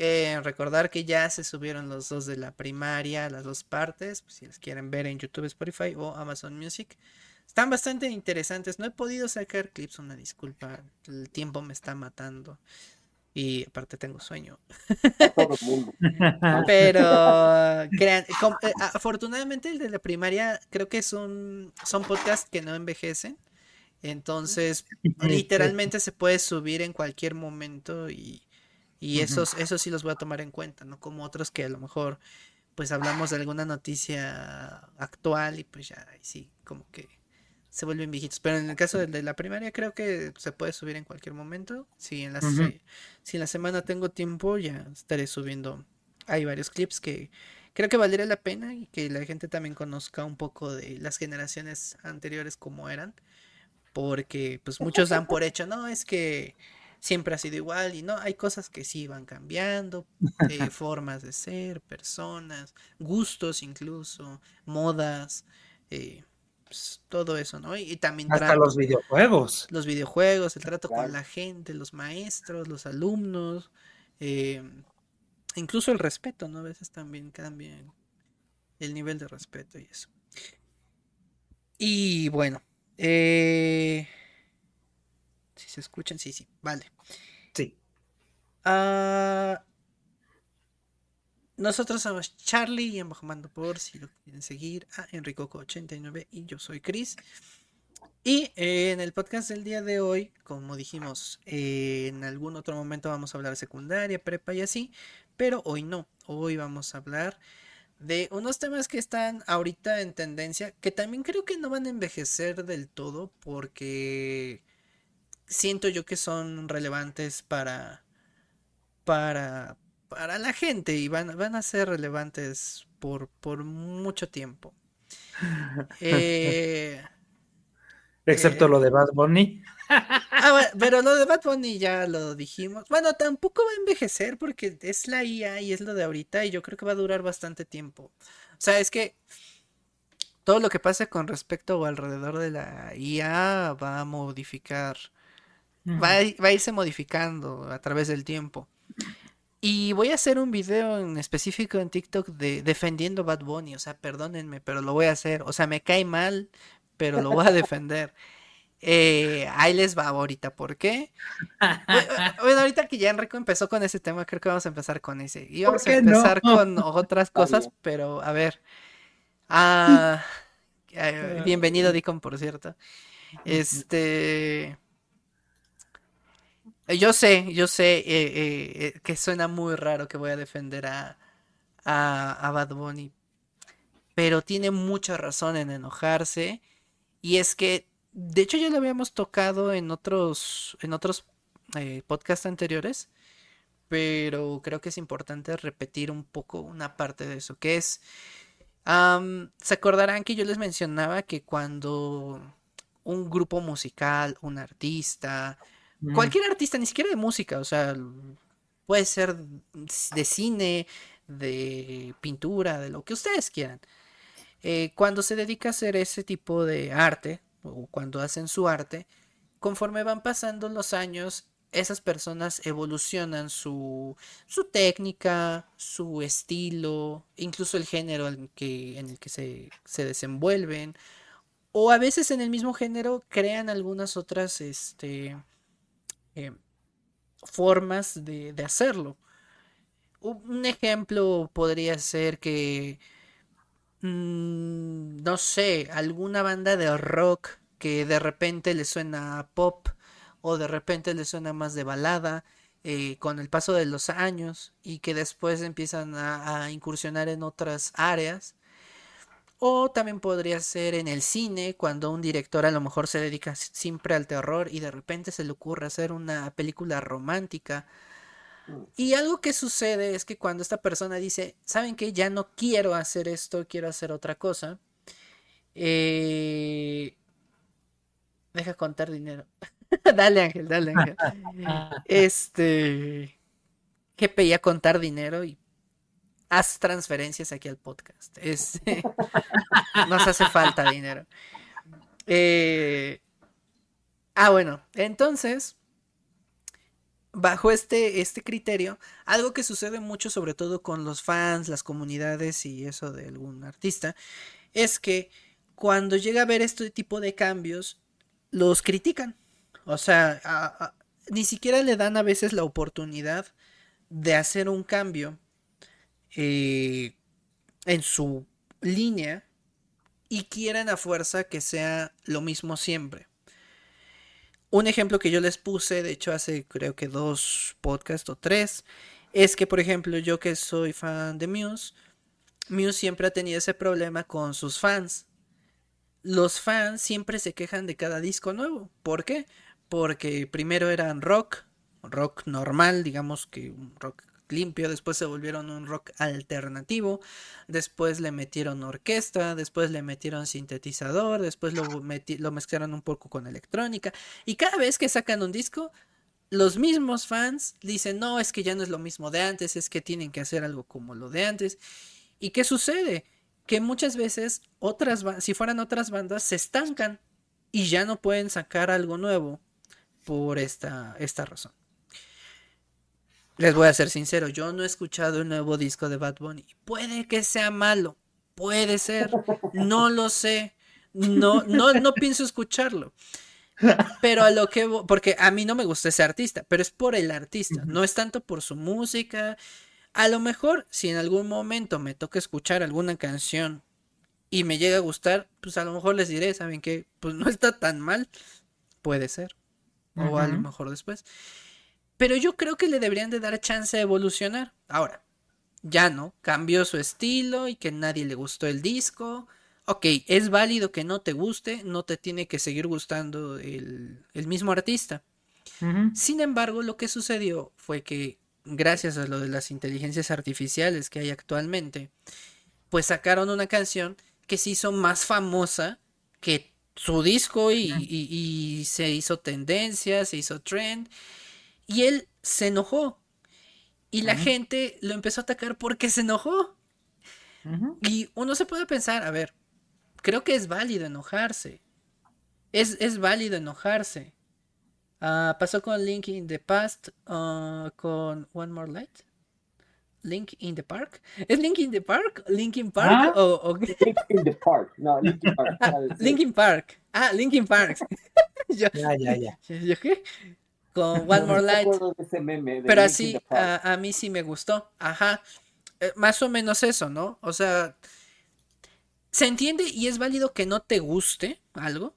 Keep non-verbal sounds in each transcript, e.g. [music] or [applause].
Eh, recordar que ya se subieron los dos de la primaria, las dos partes, pues, si las quieren ver en YouTube, Spotify o Amazon Music. Están bastante interesantes. No he podido sacar clips, una disculpa. El tiempo me está matando. Y aparte tengo sueño. [laughs] Pero crean, eh, afortunadamente el de la primaria creo que son, son podcasts que no envejecen. Entonces, [laughs] literalmente se puede subir en cualquier momento y, y esos, esos sí los voy a tomar en cuenta, no como otros que a lo mejor pues hablamos de alguna noticia actual y pues ya sí, como que se vuelven viejitos. Pero en el caso de, la primaria creo que se puede subir en cualquier momento. Si en, la, si en la semana tengo tiempo ya estaré subiendo. Hay varios clips que creo que valdría la pena y que la gente también conozca un poco de las generaciones anteriores como eran. Porque pues muchos dan por hecho, no, es que siempre ha sido igual y no, hay cosas que sí van cambiando, eh, [laughs] formas de ser, personas, gustos incluso, modas, eh, pues, todo eso, ¿no? Y, también... Hasta los videojuegos. Los videojuegos, el trato con la gente, los maestros, los alumnos, eh, incluso el respeto, ¿no? A veces también cambia el nivel de respeto y eso. Y bueno, eh, si se escuchan, sí, sí, vale. Sí. Ah, nosotros somos Charlie y Embajamando por si lo quieren seguir a Enricoco89 y yo soy Chris. Y eh, en el podcast del día de hoy, como dijimos, eh, en algún otro momento vamos a hablar de secundaria, prepa y así, pero hoy no. Hoy vamos a hablar de unos temas que están ahorita en tendencia, que también creo que no van a envejecer del todo porque siento yo que son relevantes para para para la gente y van, van a ser relevantes por, por mucho tiempo. [laughs] Eh, Excepto eh, lo de Bad Bunny. [laughs] Ah, pero lo de Bad Bunny ya lo dijimos. Bueno, tampoco va a envejecer porque es la IA y es lo de ahorita y yo creo que va a durar bastante tiempo. O sea, es que todo lo que pase con respecto o alrededor de la IA va a modificar, va, a, va a irse modificando a través del tiempo. Y voy a hacer un video en específico en TikTok de defendiendo Bad Bunny. O sea, perdónenme, pero lo voy a hacer. O sea, me cae mal, pero lo voy a defender. [laughs] Eh, ahí les va ahorita, ¿por qué? [laughs] Bueno, ahorita que ya Enrico empezó con ese tema, creo que vamos a empezar con ese. Y vamos a empezar con [laughs] otras cosas, pero a ver. Ah, eh, bienvenido, Dicon, por cierto. Este. Yo sé, yo sé eh, eh, que suena muy raro que voy a defender a, a, Bad Bunny, pero tiene mucha razón en enojarse. Y es que, de hecho, ya lo habíamos tocado en otros, en otros eh, podcasts anteriores, pero creo que es importante repetir un poco una parte de eso, que es, se acordarán que yo les mencionaba que cuando un grupo musical, un artista, Cualquier artista, ni siquiera de música, o sea, puede ser de cine, de pintura, de lo que ustedes quieran. Eh, cuando se dedica a hacer ese tipo de arte, o cuando hacen su arte, conforme van pasando los años, esas personas evolucionan su, su técnica, su estilo, incluso el género en, que, en el que se, se, desenvuelven, o a veces en el mismo género crean algunas otras, este, eh, formas de, hacerlo. Un ejemplo podría ser que, mm, no sé, alguna banda de rock que de repente le suena pop o de repente le suena más de balada eh, con el paso de los años y que después empiezan a incursionar en otras áreas o también podría ser en el cine, cuando un director a lo mejor se dedica siempre al terror y de repente se le ocurre hacer una película romántica. Mm. Y algo que sucede es que cuando esta persona dice, ¿saben qué? Ya no quiero hacer esto, quiero hacer otra cosa. Eh... Deja contar dinero. [laughs] dale Ángel, dale Ángel. [laughs] este... Que pedía contar dinero y haz transferencias aquí al podcast. Es, [laughs] nos hace falta dinero. Eh, ah, bueno, entonces, bajo este, este criterio, algo que sucede mucho, sobre todo con los fans, las comunidades y eso de algún artista, es que cuando llega a ver este tipo de cambios, los critican. O sea, ni siquiera le dan a veces la oportunidad de hacer un cambio eh, en su línea y quieren a fuerza que sea lo mismo siempre. Un ejemplo que yo les puse, de hecho hace creo que dos podcasts o tres, es que por ejemplo yo que soy fan de Muse, Muse siempre ha tenido ese problema con sus fans. Los fans siempre se quejan de cada disco nuevo. ¿Por qué? Porque primero eran rock, rock normal, digamos que un rock limpio, después se volvieron un rock alternativo, después le metieron orquesta, después le metieron sintetizador, después lo, mezclaron un poco con electrónica y cada vez que sacan un disco, los mismos fans dicen, no, es que ya no es lo mismo de antes, es que tienen que hacer algo como lo de antes. ¿Y qué sucede? Que muchas veces otras, si fueran otras bandas, se estancan y ya no pueden sacar algo nuevo por esta, esta razón. Les voy a ser sincero, yo no he escuchado el nuevo disco de Bad Bunny. Puede que sea malo, puede ser, no lo sé, no, no, no pienso escucharlo. Pero a lo que porque a mí no me gusta ese artista, pero es por el artista, no es tanto por su música. A lo mejor, si en algún momento me toca escuchar alguna canción y me llega a gustar, pues a lo mejor les diré, ¿saben qué? Pues no está tan mal, puede ser. O a lo mejor después. Pero yo creo que le deberían de dar chance de evolucionar. Ahora, ya no, cambió su estilo y que nadie le gustó el disco. Ok, es válido que no te guste, no te tiene que seguir gustando el, mismo artista. Sin embargo, lo que sucedió fue que gracias a lo de las inteligencias artificiales que hay actualmente, pues sacaron una canción que se hizo más famosa que su disco y, y se hizo tendencia, se hizo trend y él se enojó. Y la gente lo empezó a atacar porque se enojó. Y uno se puede pensar, a ver, creo que es válido enojarse. Es, es válido enojarse. Ah, pasó con Link in the Past, ah, con One More Light. Link in the Park. [laughs] ¿Es Link in the Park? ¿Linkin Park? ¿Ah? O, [laughs] Link in the Park. No, Linkin Park. [laughs] Linkin Park. Ah, Linkin Park. ya, ya, ya. ¿Yo qué? Con One More Light. pero así, a, mí sí me gustó. Ajá. Eh, más o menos eso, ¿no? O sea, se entiende y es válido que no te guste algo.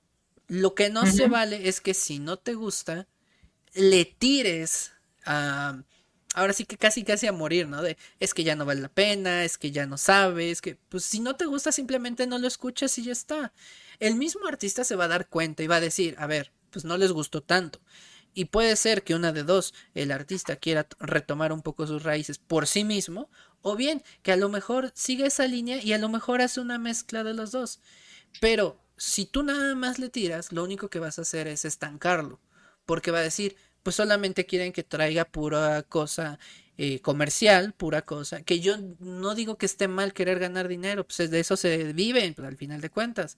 Lo que no se vale es que si no te gusta, le tires a... Ahora sí que casi casi a morir, ¿no? De es que ya no vale la pena, es que ya no sabes, que pues si no te gusta simplemente no lo escuchas y ya está. El mismo artista se va a dar cuenta y va a decir, a ver, pues no les gustó tanto. Y puede ser que una de dos, el artista quiera retomar un poco sus raíces por sí mismo, o bien que a lo mejor sigue esa línea y a lo mejor hace una mezcla de los dos. Pero si tú nada más le tiras, lo único que vas a hacer es estancarlo, porque va a decir, pues solamente quieren que traiga pura cosa eh, comercial, pura cosa, que yo no digo que esté mal querer ganar dinero, pues de eso se vive, pues, al final de cuentas,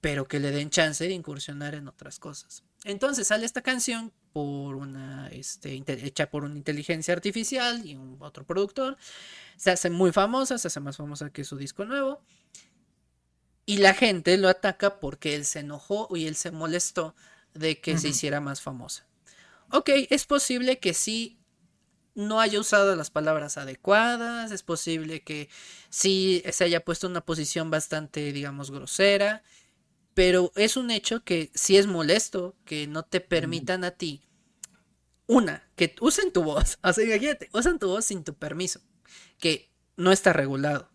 pero que le den chance de incursionar en otras cosas. Entonces sale esta canción por una, este, hecha por una inteligencia artificial y un otro productor. Se hace muy famosa, se hace más famosa que su disco nuevo. Y la gente lo ataca porque él se enojó y él se molestó de que se hiciera más famosa. Ok, es posible que sí no haya usado las palabras adecuadas, es posible que sí se haya puesto en una posición bastante, digamos, grosera pero es un hecho que sí es molesto que no te permitan a ti, una, que usen tu voz, [laughs] o sea, imagínate, usan tu voz sin tu permiso, que no está regulado.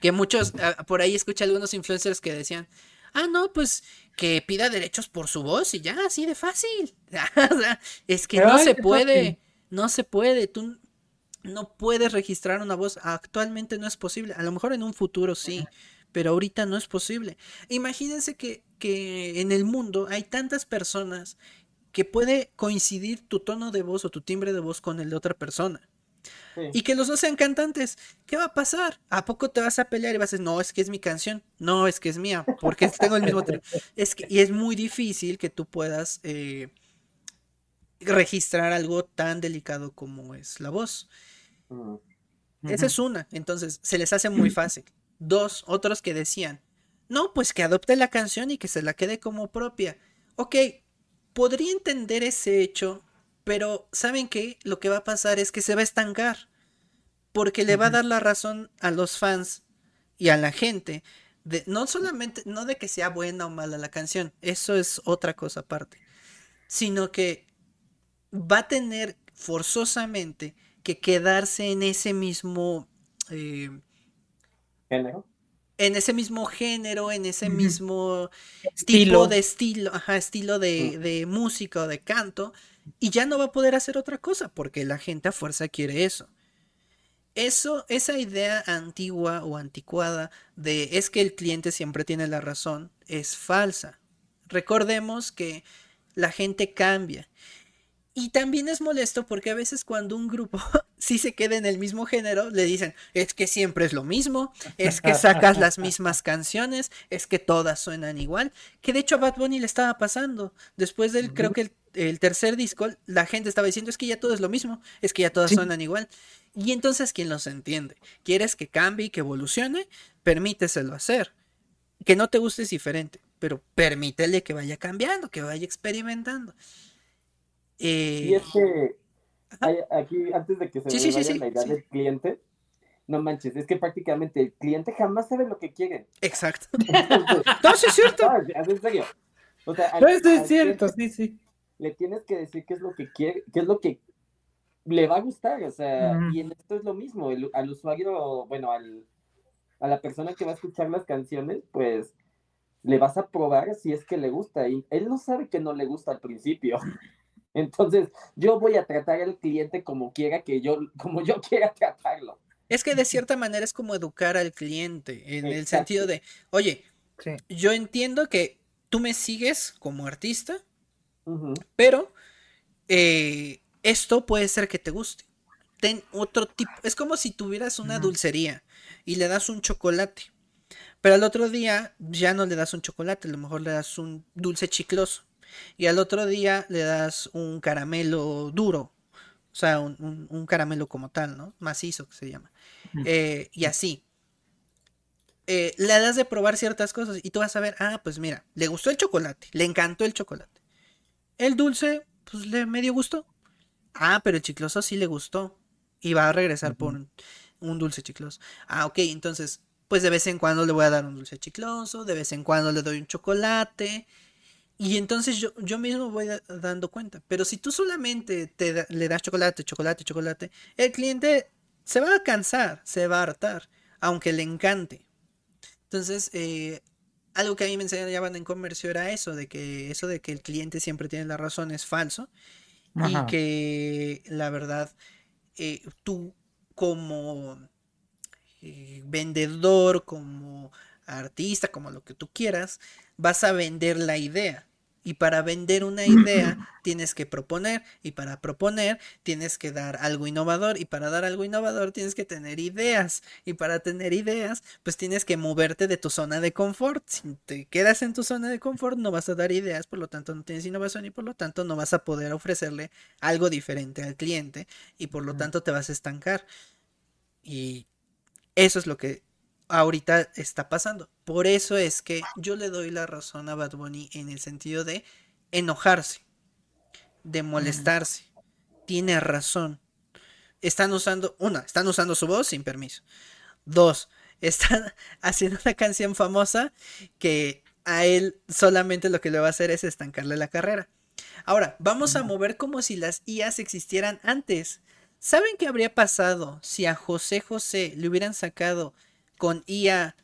Que muchos, ah, por ahí escuché algunos influencers que decían, ah, no, pues que pida derechos por su voz y ya, así de fácil. [laughs] es que no se puede, no se puede, tú no puedes registrar una voz, actualmente no es posible, a lo mejor en un futuro sí, pero ahorita no es posible. Imagínense que, que en el mundo hay tantas personas que puede coincidir tu tono de voz o tu timbre de voz con el de otra persona. Y que los dos sean cantantes. ¿Qué va a pasar? ¿A poco te vas a pelear y vas a decir, no, es que es mi canción? No, es que es mía, porque [laughs] tengo el mismo... es que, y es muy difícil que tú puedas eh, registrar algo tan delicado como es la voz. Esa es una, entonces se les hace muy fácil. Dos, otros que decían, no, pues que adopte la canción y que se la quede como propia. Ok, podría entender ese hecho, pero ¿saben qué? Lo que va a pasar es que se va a estancar, porque le va a dar la razón a los fans y a la gente. De, no solamente, no de que sea buena o mala la canción, eso es otra cosa aparte, sino que va a tener forzosamente que quedarse en ese mismo eh, género. En ese mismo género, en ese mismo estilo. tipo de estilo, ajá, estilo de, de música o de canto, y ya no va a poder hacer otra cosa, porque la gente a fuerza quiere eso. Eso, esa idea antigua o anticuada de es que el cliente siempre tiene la razón, es falsa. Recordemos que la gente cambia y también es molesto porque a veces cuando un grupo [laughs] sí se queda en el mismo género, le dicen, es que siempre es lo mismo, es que sacas las [laughs] mismas canciones, es que todas suenan igual, que de hecho a Bad Bunny le estaba pasando. Después del, creo que el, tercer disco, la gente estaba diciendo, es que ya todo es lo mismo, es que ya todas suenan igual. Y entonces, ¿quién los entiende? ¿Quieres que cambie y que evolucione? Permíteselo hacer. Que no te guste es diferente, pero permítele que vaya cambiando, que vaya experimentando. Y es que aquí, antes de que se me vaya la idea del cliente, no manches, es que prácticamente el cliente jamás sabe lo que quiere. Exacto. [laughs] no, sí es cierto. No, [laughs] en serio. O sea, es cierto, sí, sí. Le tienes que decir qué es lo que quiere, qué es lo que le va a gustar, o sea, y en esto es lo mismo, al usuario, bueno, al, a la persona que va a escuchar las canciones, pues le vas a probar si es que le gusta, y él no sabe que no le gusta al principio. [laughs] Entonces, yo voy a tratar al cliente como quiera que yo, como yo quiera tratarlo. Es que de cierta manera es como educar al cliente, en el sentido de, oye, yo entiendo que tú me sigues como artista, pero eh, esto puede ser que te guste. Ten otro tipo, es como si tuvieras una dulcería y le das un chocolate, pero al otro día ya no le das un chocolate, a lo mejor le das un dulce chicloso y al otro día le das un caramelo duro, o sea, un, caramelo como tal, ¿no? Macizo que se llama. Eh, y así. Eh, le das de probar ciertas cosas y tú vas a ver, ah, pues mira, le gustó el chocolate, le encantó el chocolate. El dulce, pues le medio gustó. Ah, pero el chicloso sí le gustó. Y va a regresar por un dulce chicloso. Ah, ok, entonces, pues de vez en cuando le voy a dar un dulce chicloso, de vez en cuando le doy un chocolate. Y entonces yo, yo mismo voy dando cuenta. Pero si tú solamente te le das chocolate, chocolate, chocolate, el cliente se va a cansar, se va a hartar, aunque le encante. Entonces, eh, algo que a mí me enseñaban en comercio era eso, de que eso de que el cliente siempre tiene la razón es falso. Y que la verdad, eh, tú como eh, vendedor, como artista, como lo que tú quieras, vas a vender la idea. Y para vender una idea tienes que proponer y para proponer tienes que dar algo innovador y para dar algo innovador tienes que tener ideas y para tener ideas pues tienes que moverte de tu zona de confort. Si te quedas en tu zona de confort no vas a dar ideas, por lo tanto no tienes innovación y por lo tanto no vas a poder ofrecerle algo diferente al cliente y por lo tanto te vas a estancar. Y eso es lo que ahorita está pasando. Por eso es que yo le doy la razón a Bad Bunny en el sentido de enojarse, de molestarse. Tiene razón. Están usando, una, están usando su voz sin permiso. Dos, [laughs] están haciendo una canción famosa que a él solamente lo que le va a hacer es estancarle la carrera. Ahora, vamos a mover como si las IAs existieran antes. ¿Saben qué habría pasado si a José José le hubieran sacado con IA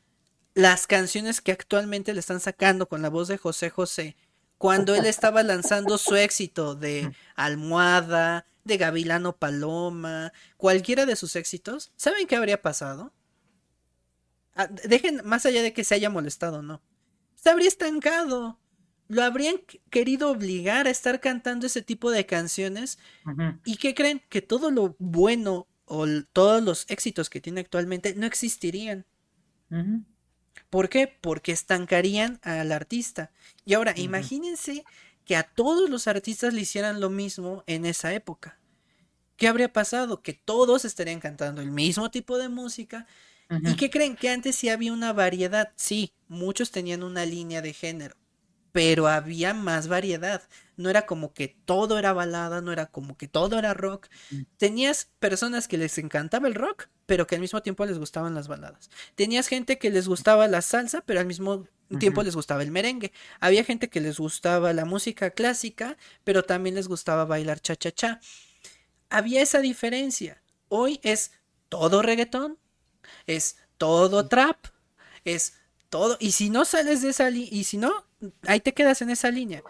las canciones que actualmente le están sacando con la voz de José José, cuando él estaba lanzando su éxito de Almohada, de Gavilano Paloma, cualquiera de sus éxitos, ¿saben qué habría pasado? Ah, dejen, más allá de que se haya molestado, no. Se habría estancado. Lo habrían querido obligar a estar cantando ese tipo de canciones. ¿Y qué creen? Que todo lo bueno o todos los éxitos que tiene actualmente no existirían. ¿Por qué? Porque estancarían al artista. Y ahora, imagínense que a todos los artistas le hicieran lo mismo en esa época. ¿Qué habría pasado? Que todos estarían cantando el mismo tipo de música. ¿Y qué creen? Que antes sí había una variedad. Sí, muchos tenían una línea de género, pero había más variedad. No era como que todo era balada, no era como que todo era rock. Mm. Tenías personas que les encantaba el rock, pero que al mismo tiempo les gustaban las baladas. Tenías gente que les gustaba la salsa, pero al mismo tiempo les gustaba el merengue. Había gente que les gustaba la música clásica, pero también les gustaba bailar cha-cha-cha había esa diferencia. Hoy es todo reggaetón, es todo trap, es todo. Y si no sales de esa línea, y si no, ahí te quedas en esa línea.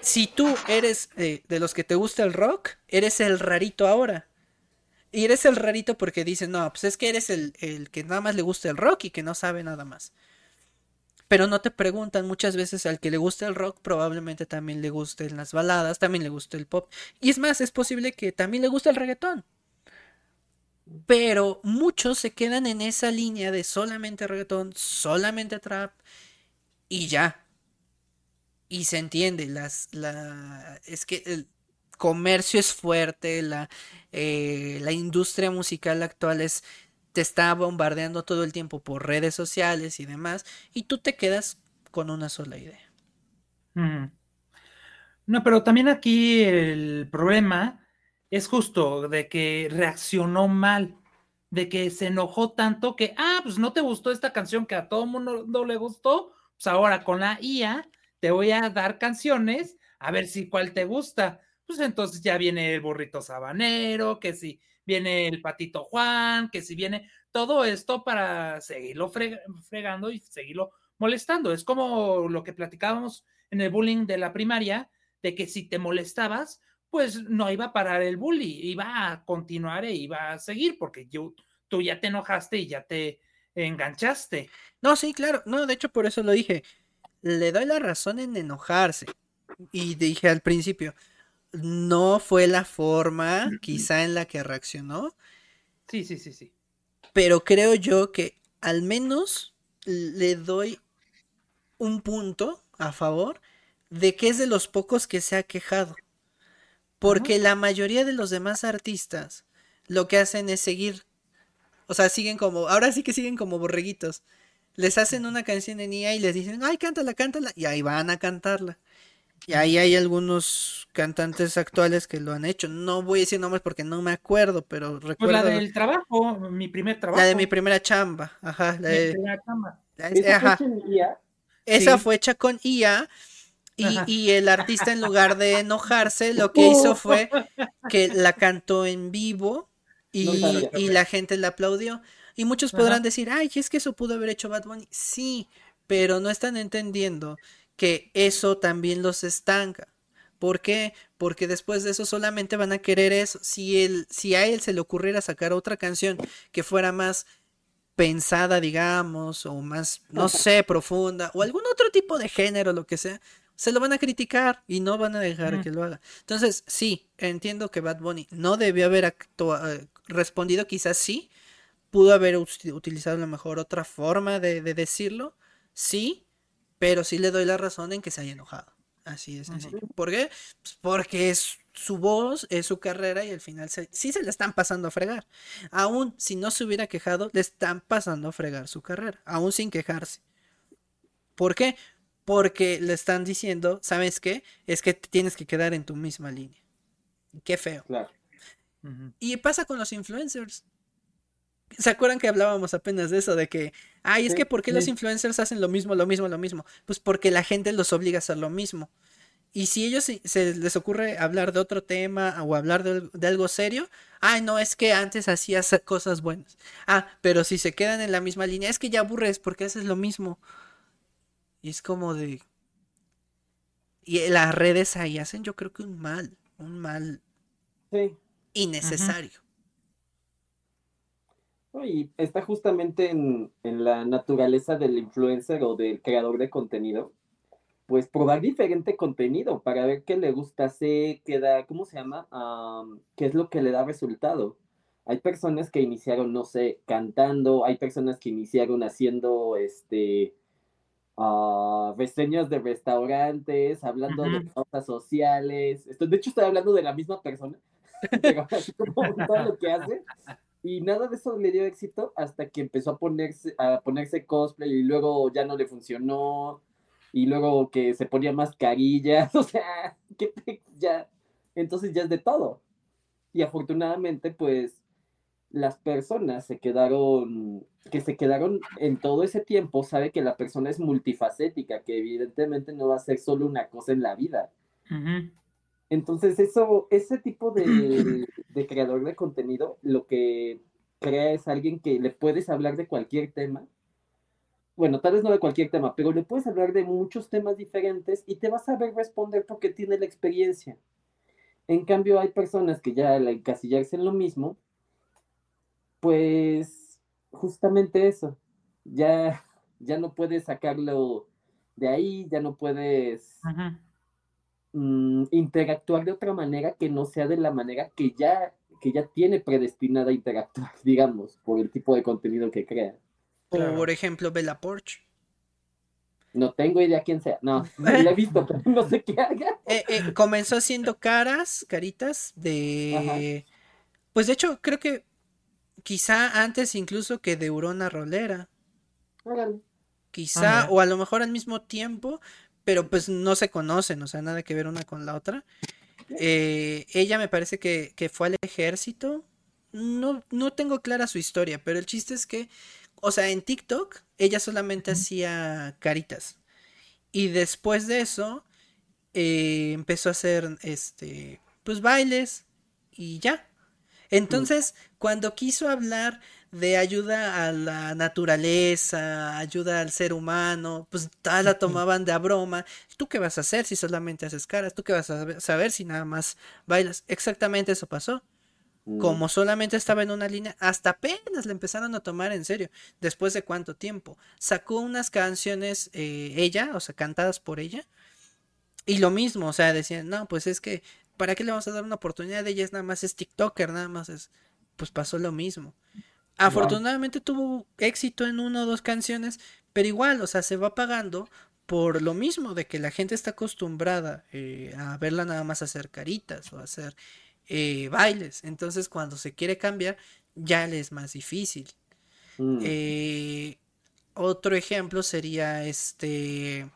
Si tú eres eh, de los que te gusta el rock, eres el rarito ahora. Y eres el rarito porque dicen, no, pues es que eres el, el que nada más le gusta el rock y que no sabe nada más pero no te preguntan muchas veces al que le gusta el rock, probablemente también le gusten las baladas, también le guste el pop. Y es más, es posible que también le guste el reggaetón. Pero muchos se quedan en esa línea de solamente reggaetón, solamente trap y ya. Y se entiende, las, la, es que el comercio es fuerte, la, eh, la industria musical actual es te está bombardeando todo el tiempo por redes sociales y demás, y tú te quedas con una sola idea. No, pero también aquí el problema es justo de que reaccionó mal, de que se enojó tanto que, ah, pues no te gustó esta canción que a todo mundo no le gustó, pues ahora con la IA te voy a dar canciones a ver si cuál te gusta. Pues entonces ya viene el burrito sabanero, que si viene el patito Juan, que si viene todo esto para seguirlo fregando y seguirlo molestando. Es como lo que platicábamos en el bullying de la primaria, de que si te molestabas, pues no iba a parar el bully, iba a continuar e iba a seguir, porque yo, tú ya te enojaste y ya te enganchaste. No, sí, claro, no, de hecho por eso lo dije. Le doy la razón en enojarse. Y dije al principio, no fue la forma quizá en la que reaccionó. Sí, sí, sí, sí. Pero creo yo que al menos le doy un punto a favor de que es de los pocos que se ha quejado. Porque la mayoría de los demás artistas lo que hacen es seguir. O sea, siguen como. Ahora sí que siguen como borreguitos. Les hacen una canción en IA y les dicen, ay, cántala, cántala. Y ahí van a cantarla. Y ahí hay algunos cantantes actuales que lo han hecho. No voy a decir nombres porque no me acuerdo, pero recuerdo. Pues la del trabajo, mi primer trabajo. La de mi primera chamba, ajá. La de, primera chamba. ¿Esa, Fue IA? Esa fue hecha con IA. Y, el artista, en lugar de enojarse, lo que hizo fue [laughs] que la cantó en vivo y, y la gente la aplaudió. Y muchos podrán decir, ay, es que eso pudo haber hecho Bad Bunny. Sí, pero no están entendiendo que eso también los estanca. ¿Por qué? Porque después de eso solamente van a querer eso. Si, él, si a él se le ocurriera sacar otra canción que fuera más pensada, digamos, o más, no sé, profunda, o algún otro tipo de género, lo que sea, se lo van a criticar y no van a dejar que lo haga. Entonces, sí, entiendo que Bad Bunny no debió haber respondido, quizás sí, pudo haber utilizado a lo mejor otra forma de, de decirlo, sí, pero sí le doy la razón en que se haya enojado. Así es sencillo. ¿Por qué? Pues porque es su voz, es su carrera y al final sí se le están pasando a fregar. Aún si no se hubiera quejado, le están pasando a fregar su carrera, aún sin quejarse. ¿Por qué? Porque le están diciendo, ¿sabes qué? Es que tienes que quedar en tu misma línea. Qué feo. Claro. Y pasa con los influencers. ¿Se acuerdan que hablábamos apenas de eso? De que, ay, es que ¿por qué los influencers hacen lo mismo, lo mismo, lo mismo? Pues porque la gente los obliga a hacer lo mismo. Y si ellos se, les ocurre hablar de otro tema o hablar de, algo serio, ay, no, es que antes hacías cosas buenas. Ah, pero si se quedan en la misma línea, es que ya aburres porque haces lo mismo. Y es como de... Y las redes ahí hacen yo creo que un mal, un mal innecesario. Y está justamente en, la naturaleza del influencer o del creador de contenido, pues probar diferente contenido para ver qué le gusta qué da, ¿cómo se llama? qué es lo que le da resultado. Hay personas que iniciaron, no sé, cantando, hay personas que iniciaron haciendo, este, uh, reseñas de restaurantes, hablando de cosas sociales. Esto, de hecho, estoy hablando de la misma persona, [laughs] pero así como todo lo que hace. Y nada de eso le dio éxito hasta que empezó a ponerse, a ponerse cosplay y luego ya no le funcionó. Y luego que se ponía mascarillas, [laughs] o sea, que ya, entonces ya es de todo. Y afortunadamente, pues, las personas se quedaron, que se quedaron en todo ese tiempo, sabe que la persona es multifacética, que evidentemente no va a ser solo una cosa en la vida. Entonces, eso, ese tipo de, [clears throat] de, creador de contenido, lo que crea es alguien que le puedes hablar de cualquier tema. Bueno, tal vez no de cualquier tema, pero le puedes hablar de muchos temas diferentes y te vas a saber responder porque tiene la experiencia. En cambio, hay personas que ya al encasillarse en lo mismo, pues justamente eso, ya, ya no puedes sacarlo de ahí, ya no puedes mm, interactuar de otra manera que no sea de la manera que ya, que ya tiene predestinada a interactuar, [laughs] digamos, por el tipo de contenido que crea. Por ejemplo, Bella Porch. No tengo idea quién sea. No, [laughs] no la he visto, pero no sé qué haga. [laughs] Eh, eh, comenzó haciendo caras, caritas de. Pues de hecho, creo que quizá antes incluso que de Urona Rolera. Quizá, o a lo mejor al mismo tiempo, pero pues no se conocen, o sea, nada que ver una con la otra. Eh, ella me parece que, que, fue al ejército. No, no tengo clara su historia, pero el chiste es que, o sea, en TikTok ella solamente hacía caritas. Y después de eso, eh, empezó a hacer, este, pues bailes y ya. Entonces, cuando quiso hablar de ayuda a la naturaleza, ayuda al ser humano, pues todas la tomaban de a broma. ¿Tú qué vas a hacer si solamente haces caras? ¿Tú qué vas a saber si nada más bailas? Exactamente eso pasó. Mm. Como solamente estaba en una línea, hasta apenas le empezaron a tomar en serio. Después de cuánto tiempo. Sacó unas canciones eh, ella, o sea, cantadas por ella. Y lo mismo, o sea, decían, no, pues es que, ¿para qué le vamos a dar una oportunidad? Ella es nada más es TikToker, nada más es. Pues pasó lo mismo. Afortunadamente tuvo éxito en una o dos canciones, pero igual, o sea, se va pagando por lo mismo de que la gente está acostumbrada eh, a verla nada más hacer caritas o hacer eh, bailes. Entonces, cuando se quiere cambiar, ya le es más difícil. Mm. Eh, otro ejemplo sería este.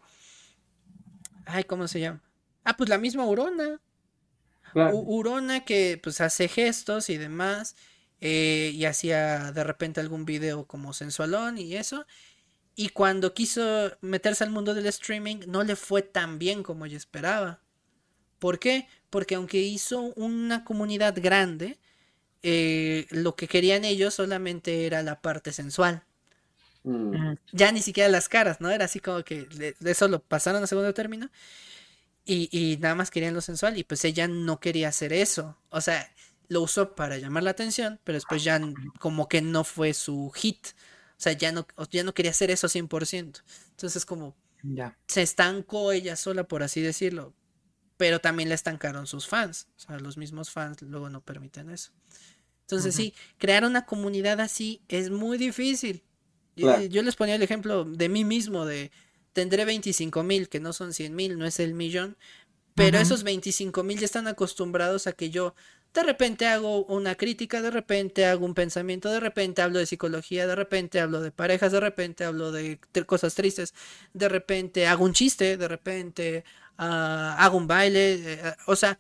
Ay, ¿cómo se llama? Ah, pues la misma Urona. Urona que pues hace gestos y demás. Eh, y hacía de repente algún video como sensualón y eso. Y cuando quiso meterse al mundo del streaming, no le fue tan bien como yo esperaba. ¿Por qué? Porque aunque hizo una comunidad grande, eh, lo que querían ellos solamente era la parte sensual. Mm. Ya ni siquiera las caras, ¿no? Era así como que de eso lo pasaron a segundo término. Y, y, nada más querían lo sensual. Y pues ella no quería hacer eso. O sea, lo usó para llamar la atención, pero después ya como que no fue su hit. O sea, ya no, ya no quería hacer eso 100%. Entonces como ya. se estancó ella sola, por así decirlo pero también le estancaron sus fans. O sea, los mismos fans luego no permiten eso. Entonces, sí, crear una comunidad así es muy difícil. Yo les ponía el ejemplo de mí mismo, de tendré 25 mil, que no son 100 mil, no es el millón, pero esos 25 mil ya están acostumbrados a que yo de repente hago una crítica, de repente hago un pensamiento, de repente hablo de psicología, de repente hablo de parejas, de repente hablo de cosas tristes, de repente hago un chiste, de repente Ah, hago un baile, eh, o sea,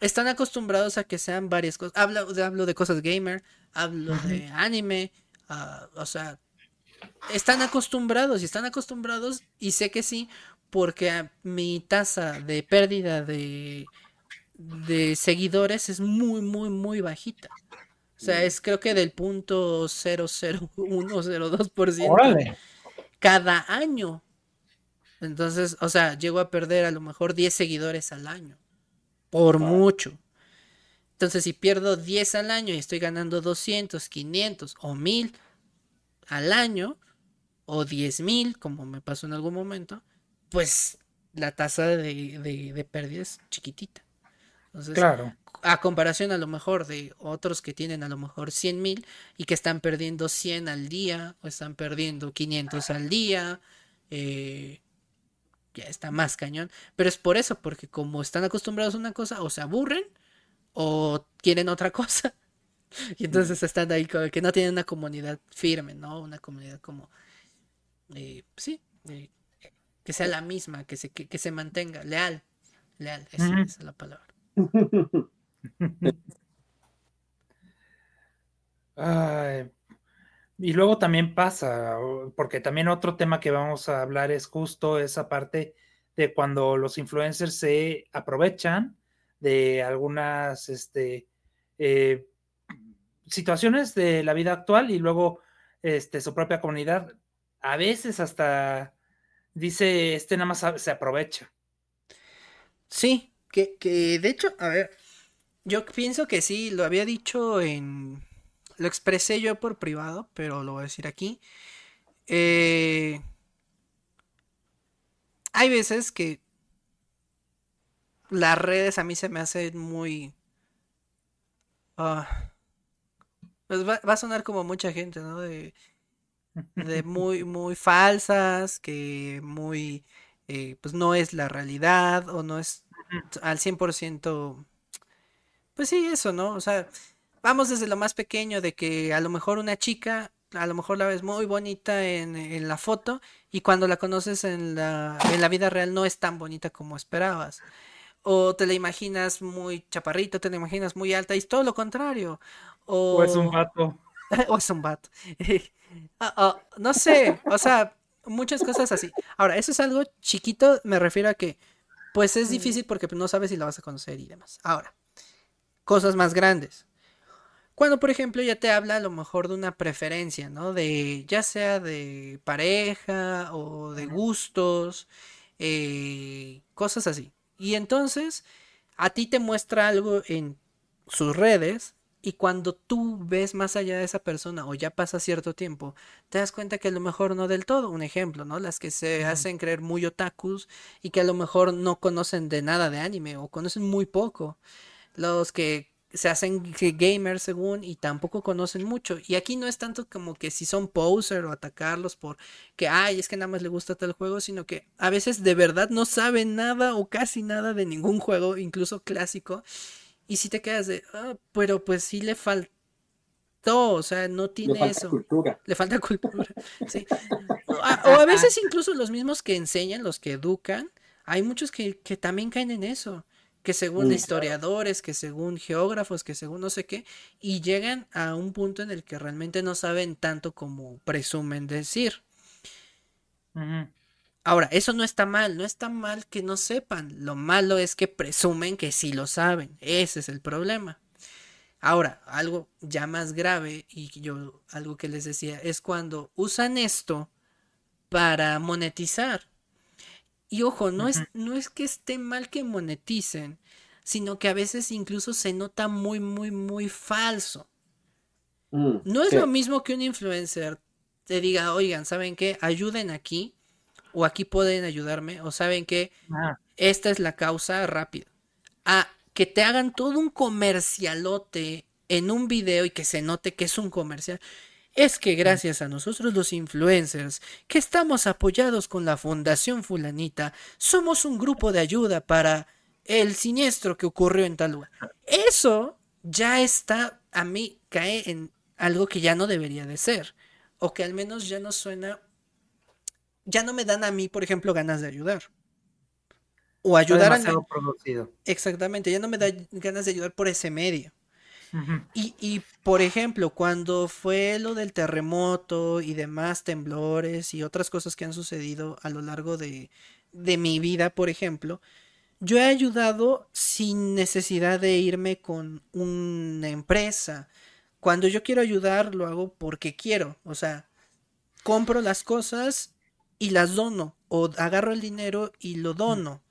están acostumbrados a que sean varias cosas. Hablo, hablo de cosas gamer, hablo de anime, ah, o sea, están acostumbrados y están acostumbrados y sé que sí, porque mi tasa de pérdida de, de seguidores es muy, muy, muy bajita. O sea, es creo que del punto 00102% cada año. Entonces, o sea, llego a perder a lo mejor 10 seguidores al año. Por mucho. Entonces, si pierdo 10 al año y estoy ganando 200, 500 o 1000 al año, o 10 mil, como me pasó en algún momento, pues la tasa de, de, pérdida es chiquitita. Entonces, claro. A comparación a lo mejor de otros que tienen a lo mejor 100 mil y que están perdiendo 100 al día, o están perdiendo 500 al día, eh, ya está más cañón. Pero es por eso, porque como están acostumbrados a una cosa, o se aburren o quieren otra [laughs] cosa. Y entonces están ahí como que no tienen una comunidad firme, ¿no? Una comunidad como, eh, sí, que sea la misma, que se, que, se mantenga, leal, leal, esa es la palabra. Y luego también pasa, porque también otro tema que vamos a hablar es justo esa parte de cuando los influencers se aprovechan de algunas este, eh, situaciones de la vida actual y luego este, su propia comunidad, a veces hasta dice, este nada más se aprovecha. Sí, que, que de hecho, a ver, yo pienso que sí, lo había dicho en... Lo expresé yo por privado, pero lo voy a decir aquí. Eh, hay veces que las redes a mí se me hacen muy... Ah, pues va, a sonar como mucha gente, ¿no? De, de muy, muy falsas, que muy... Eh, pues no es la realidad o no es al 100%... Pues sí, eso, ¿no? O sea, vamos desde lo más pequeño de que a lo mejor una chica, a lo mejor la ves muy bonita en, en la foto y cuando la conoces en la, en la vida real no es tan bonita como esperabas o te la imaginas muy chaparrito, te la imaginas muy alta, y es todo lo contrario. O, es un vato. [laughs] o es un vato. [laughs] Ah, ah, no sé, o sea, muchas cosas así. Ahora, eso es algo chiquito, me refiero a que, pues es difícil porque no sabes si la vas a conocer y demás. Ahora, cosas más grandes. Cuando, por ejemplo, ya te habla a lo mejor de una preferencia, ¿no? De ya sea de pareja o de gustos, eh, cosas así. Y entonces a ti te muestra algo en sus redes y cuando tú ves más allá de esa persona o ya pasa cierto tiempo, te das cuenta que a lo mejor no del todo. Un ejemplo, ¿no? Las que se hacen creer muy otakus y que a lo mejor no conocen de nada de anime o conocen muy poco. Los que se hacen gamers según y tampoco conocen mucho. Y aquí no es tanto como que si son poser o atacarlos por que, ay, es que nada más le gusta tal juego, sino que a veces de verdad no saben nada o casi nada de ningún juego, incluso clásico. Y si te quedas de, ah, pero pues sí le faltó, o sea, no tiene eso. Le falta cultura. [laughs] sí. o, a, veces incluso los mismos que enseñan, los que educan, hay muchos que, que también caen en eso que según historiadores, que según geógrafos, que según no sé qué, y llegan a un punto en el que realmente no saben tanto como presumen decir. Ahora, eso no está mal, no está mal que no sepan, lo malo es que presumen que sí lo saben, ese es el problema. Ahora, algo ya más grave, y yo algo que les decía, es cuando usan esto para monetizar. Y ojo, no, es, no es que esté mal que moneticen, sino que a veces incluso se nota muy, muy, muy falso. Mm, no es lo mismo que un influencer te diga, oigan, ¿saben qué? Ayuden aquí, o aquí pueden ayudarme, o saben que ah. esta es la causa rápido. A que te hagan todo un comercialote en un video y que se note que es un comercial es que gracias a nosotros los influencers, que estamos apoyados con la Fundación Fulanita, somos un grupo de ayuda para el siniestro que ocurrió en tal lugar. Eso ya está, a mí cae en algo que ya no debería de ser, o que al menos ya no suena, ya no me dan a mí, por ejemplo, ganas de ayudar. O ayudar a... Exactamente, ya no me da ganas de ayudar por ese medio y, por ejemplo, cuando fue lo del terremoto y demás temblores y otras cosas que han sucedido a lo largo de, de mi vida, por ejemplo, yo he ayudado sin necesidad de irme con una empresa. Cuando yo quiero ayudar, lo hago porque quiero. O sea, compro las cosas y las dono. O agarro el dinero y lo dono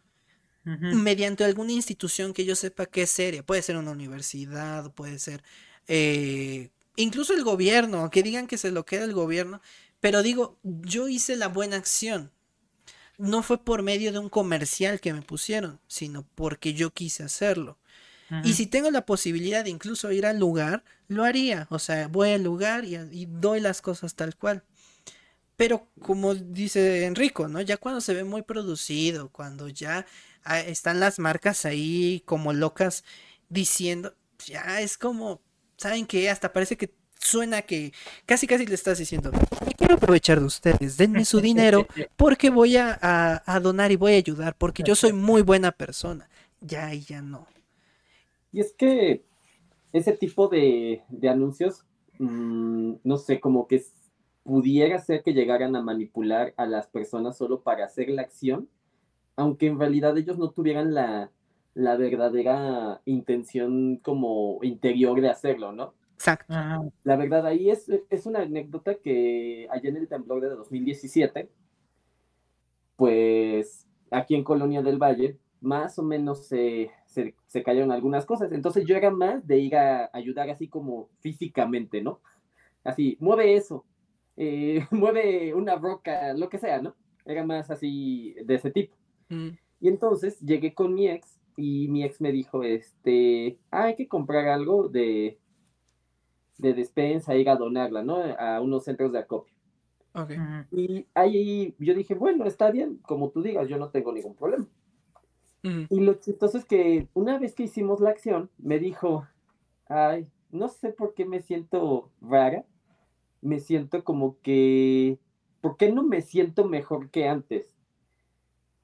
mediante alguna institución que yo sepa que es seria. Puede ser una universidad, puede ser eh, incluso el gobierno, que digan que se lo queda el gobierno. Pero digo, yo hice la buena acción. No fue por medio de un comercial que me pusieron, sino porque yo quise hacerlo. Y si tengo la posibilidad de incluso ir al lugar, lo haría. O sea, voy al lugar y, y doy las cosas tal cual. Pero como dice Enrico, ¿no? Ya cuando se ve muy producido, cuando ya ah, están las marcas ahí como locas diciendo, ya es como, ¿saben qué? Hasta parece que suena que casi casi le estás diciendo, quiero aprovechar de ustedes, denme su [laughs] dinero porque voy a, donar y voy a ayudar, porque yo soy muy buena persona. Ya y ya no. Y es que ese tipo de, anuncios, mm, no sé, como que pudiera ser que llegaran a manipular a las personas solo para hacer la acción, aunque en realidad ellos no tuvieran la, la verdadera intención como interior de hacerlo, ¿no? Exacto. La verdad, ahí es, es una anécdota que allá en el temblor de 2017, pues aquí en Colonia del Valle, más o menos se, se, cayeron algunas cosas. Entonces yo era más de ir a ayudar así como físicamente, ¿no? Así, mueve eso, eh, [laughs] mueve una roca, lo que sea, ¿no? Era más así de ese tipo. Mm. Y entonces llegué con mi ex y mi ex me dijo, este, ah, hay que comprar algo de, de despensa, ir a donarla, ¿no? A unos centros de acopio. Okay. Y ahí yo dije, bueno, está bien, como tú digas, yo no tengo ningún problema. Y lo chistoso es que una vez que hicimos la acción, me dijo, ay, no sé por qué me siento rara, me siento como que, ¿por qué no me siento mejor que antes?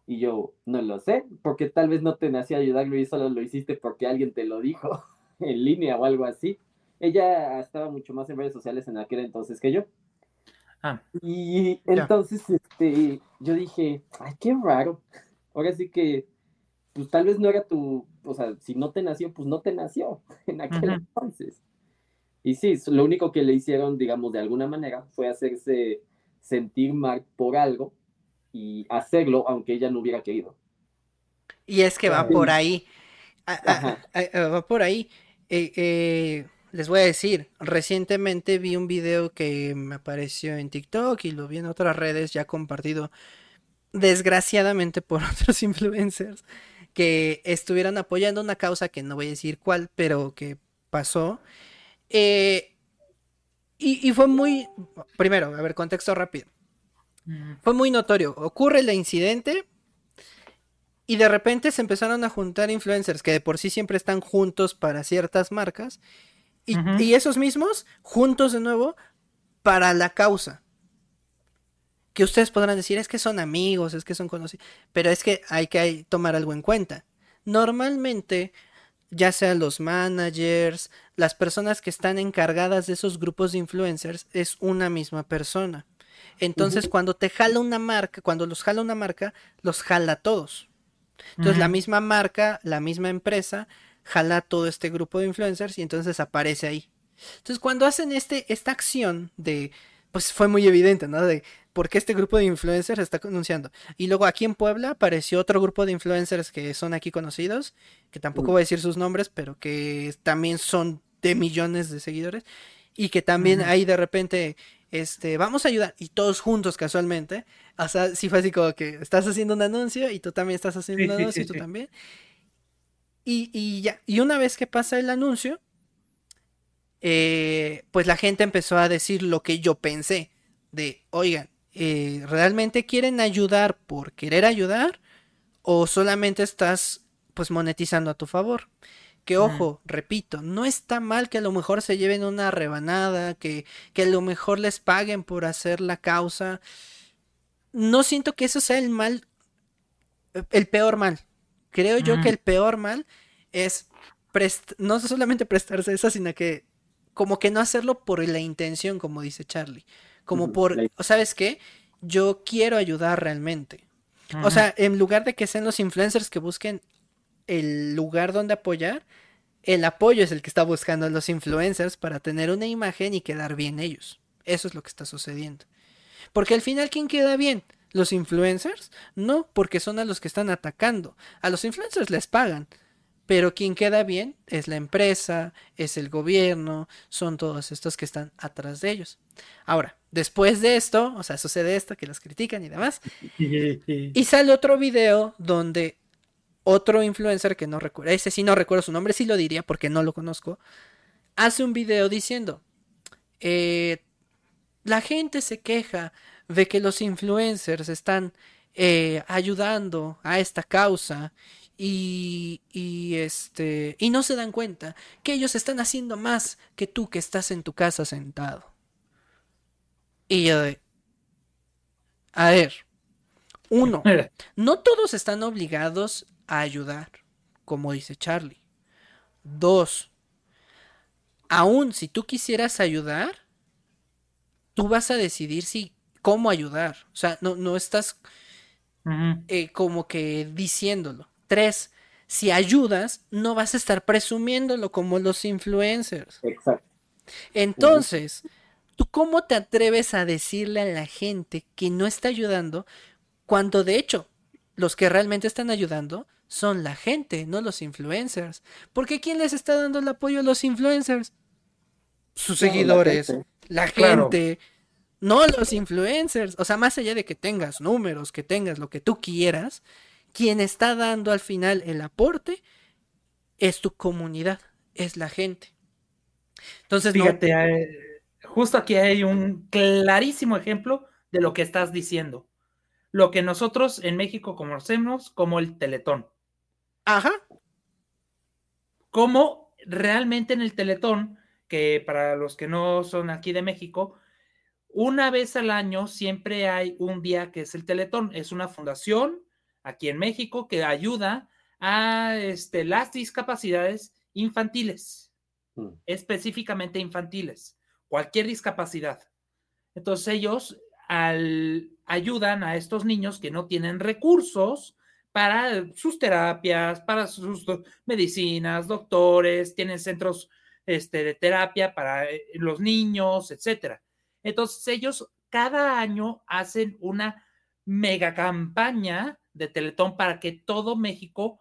Y yo, no lo sé, porque tal vez no te nacía ayudarlo y solo lo hiciste porque alguien te lo dijo [laughs] en línea o algo así. Ella estaba mucho más en redes sociales en aquel entonces que yo. Ah, y entonces este, yo dije, ay, qué raro. Ahora sí que, pues tal vez no era tu, o sea, si no te nació, pues no te nació [laughs] en aquel entonces. Y sí, lo único que le hicieron, digamos, de alguna manera fue hacerse sentir mal por algo y hacerlo aunque ella no hubiera querido. Y es que va por ahí. va por ahí. Eh, eh, les voy a decir, recientemente vi un video que me apareció en TikTok y lo vi en otras redes ya compartido, desgraciadamente [laughs] por otros influencers, que estuvieran apoyando una causa que no voy a decir cuál, pero que pasó. Eh, y, fue muy, primero, a ver, contexto rápido. Fue muy notorio. Ocurre el incidente y de repente se empezaron a juntar influencers que de por sí siempre están juntos para ciertas marcas y, esos mismos juntos de nuevo para la causa. Que ustedes podrán decir, es que son amigos, es que son conocidos, pero es que hay que tomar algo en cuenta. Normalmente, ya sean los managers, las personas que están encargadas de esos grupos de influencers, es una misma persona. Entonces, cuando te jala una marca, cuando los jala una marca, los jala a todos. Entonces, la misma marca, la misma empresa, jala todo este grupo de influencers y entonces aparece ahí. Entonces, cuando hacen este, esta acción de, pues fue muy evidente, ¿no? De por qué este grupo de influencers está anunciando. Y luego aquí en Puebla apareció otro grupo de influencers que son aquí conocidos, que tampoco voy a decir sus nombres, pero que también son de millones de seguidores. Y que también ahí de repente, este, vamos a ayudar. Y todos juntos casualmente. O sea, sí fue así como que estás haciendo un anuncio y tú también estás haciendo un anuncio y tú también. Y, ya, y una vez que pasa el anuncio, eh, pues la gente empezó a decir lo que yo pensé, de, oigan, eh, ¿realmente quieren ayudar por querer ayudar? ¿O solamente estás pues monetizando a tu favor? Que ojo, repito, no está mal que a lo mejor se lleven una rebanada, que, que a lo mejor les paguen por hacer la causa. No siento que eso sea el mal, el peor mal. Creo yo que el peor mal es no solamente [laughs] prestarse esa, sino que como que no hacerlo por la intención, como dice Charlie. Como por, ¿sabes qué? Yo quiero ayudar realmente. O sea, en lugar de que sean los influencers que busquen el lugar donde apoyar, el apoyo es el que está buscando a los influencers para tener una imagen y quedar bien ellos. Eso es lo que está sucediendo. Porque al final, ¿quién queda bien? ¿Los influencers? No, porque son a los que están atacando. A los influencers les pagan. Pero quien queda bien es la empresa, es el gobierno, son todos estos que están atrás de ellos. Ahora, después de esto, o sea, sucede esto, que los critican y demás. [laughs] y sale otro video donde otro influencer que no recuerdo, ese sí no recuerdo su nombre, sí lo diría porque no lo conozco, hace un video diciendo, eh, la gente se queja de que los influencers están eh, ayudando a esta causa y, y, este y no se dan cuenta que ellos están haciendo más que tú que estás en tu casa sentado. Y yo de, a ver, uno, [laughs] no todos están obligados a ayudar, como dice Charlie. Dos, aún si tú quisieras ayudar, tú vas a decidir si cómo ayudar. O sea, no, no estás eh, como que diciéndolo. Tres, si ayudas, no vas a estar presumiéndolo como los influencers. Exacto. Entonces, ¿tú cómo te atreves a decirle a la gente que no está ayudando cuando de hecho los que realmente están ayudando son la gente, no los influencers? Porque ¿quién les está dando el apoyo a los influencers? Sus seguidores, la gente, no los influencers. O sea, más allá de que tengas números, que tengas lo que tú quieras, quien está dando al final el aporte es tu comunidad, es la gente. Entonces, fíjate, eh, justo aquí hay un clarísimo ejemplo de lo que estás diciendo. Lo que nosotros en México conocemos como el teletón. Ajá. Como realmente en el teletón, que para los que no son aquí de México, una vez al año siempre hay un día que es el Teletón. Es una fundación aquí en México que ayuda a este, las discapacidades infantiles, mm. específicamente infantiles, cualquier discapacidad. Entonces ellos ayudan a estos niños que no tienen recursos para sus terapias, para sus medicinas, doctores, tienen centros este, de terapia para eh, los niños, etcétera. Entonces ellos cada año hacen una mega campaña de Teletón para que todo México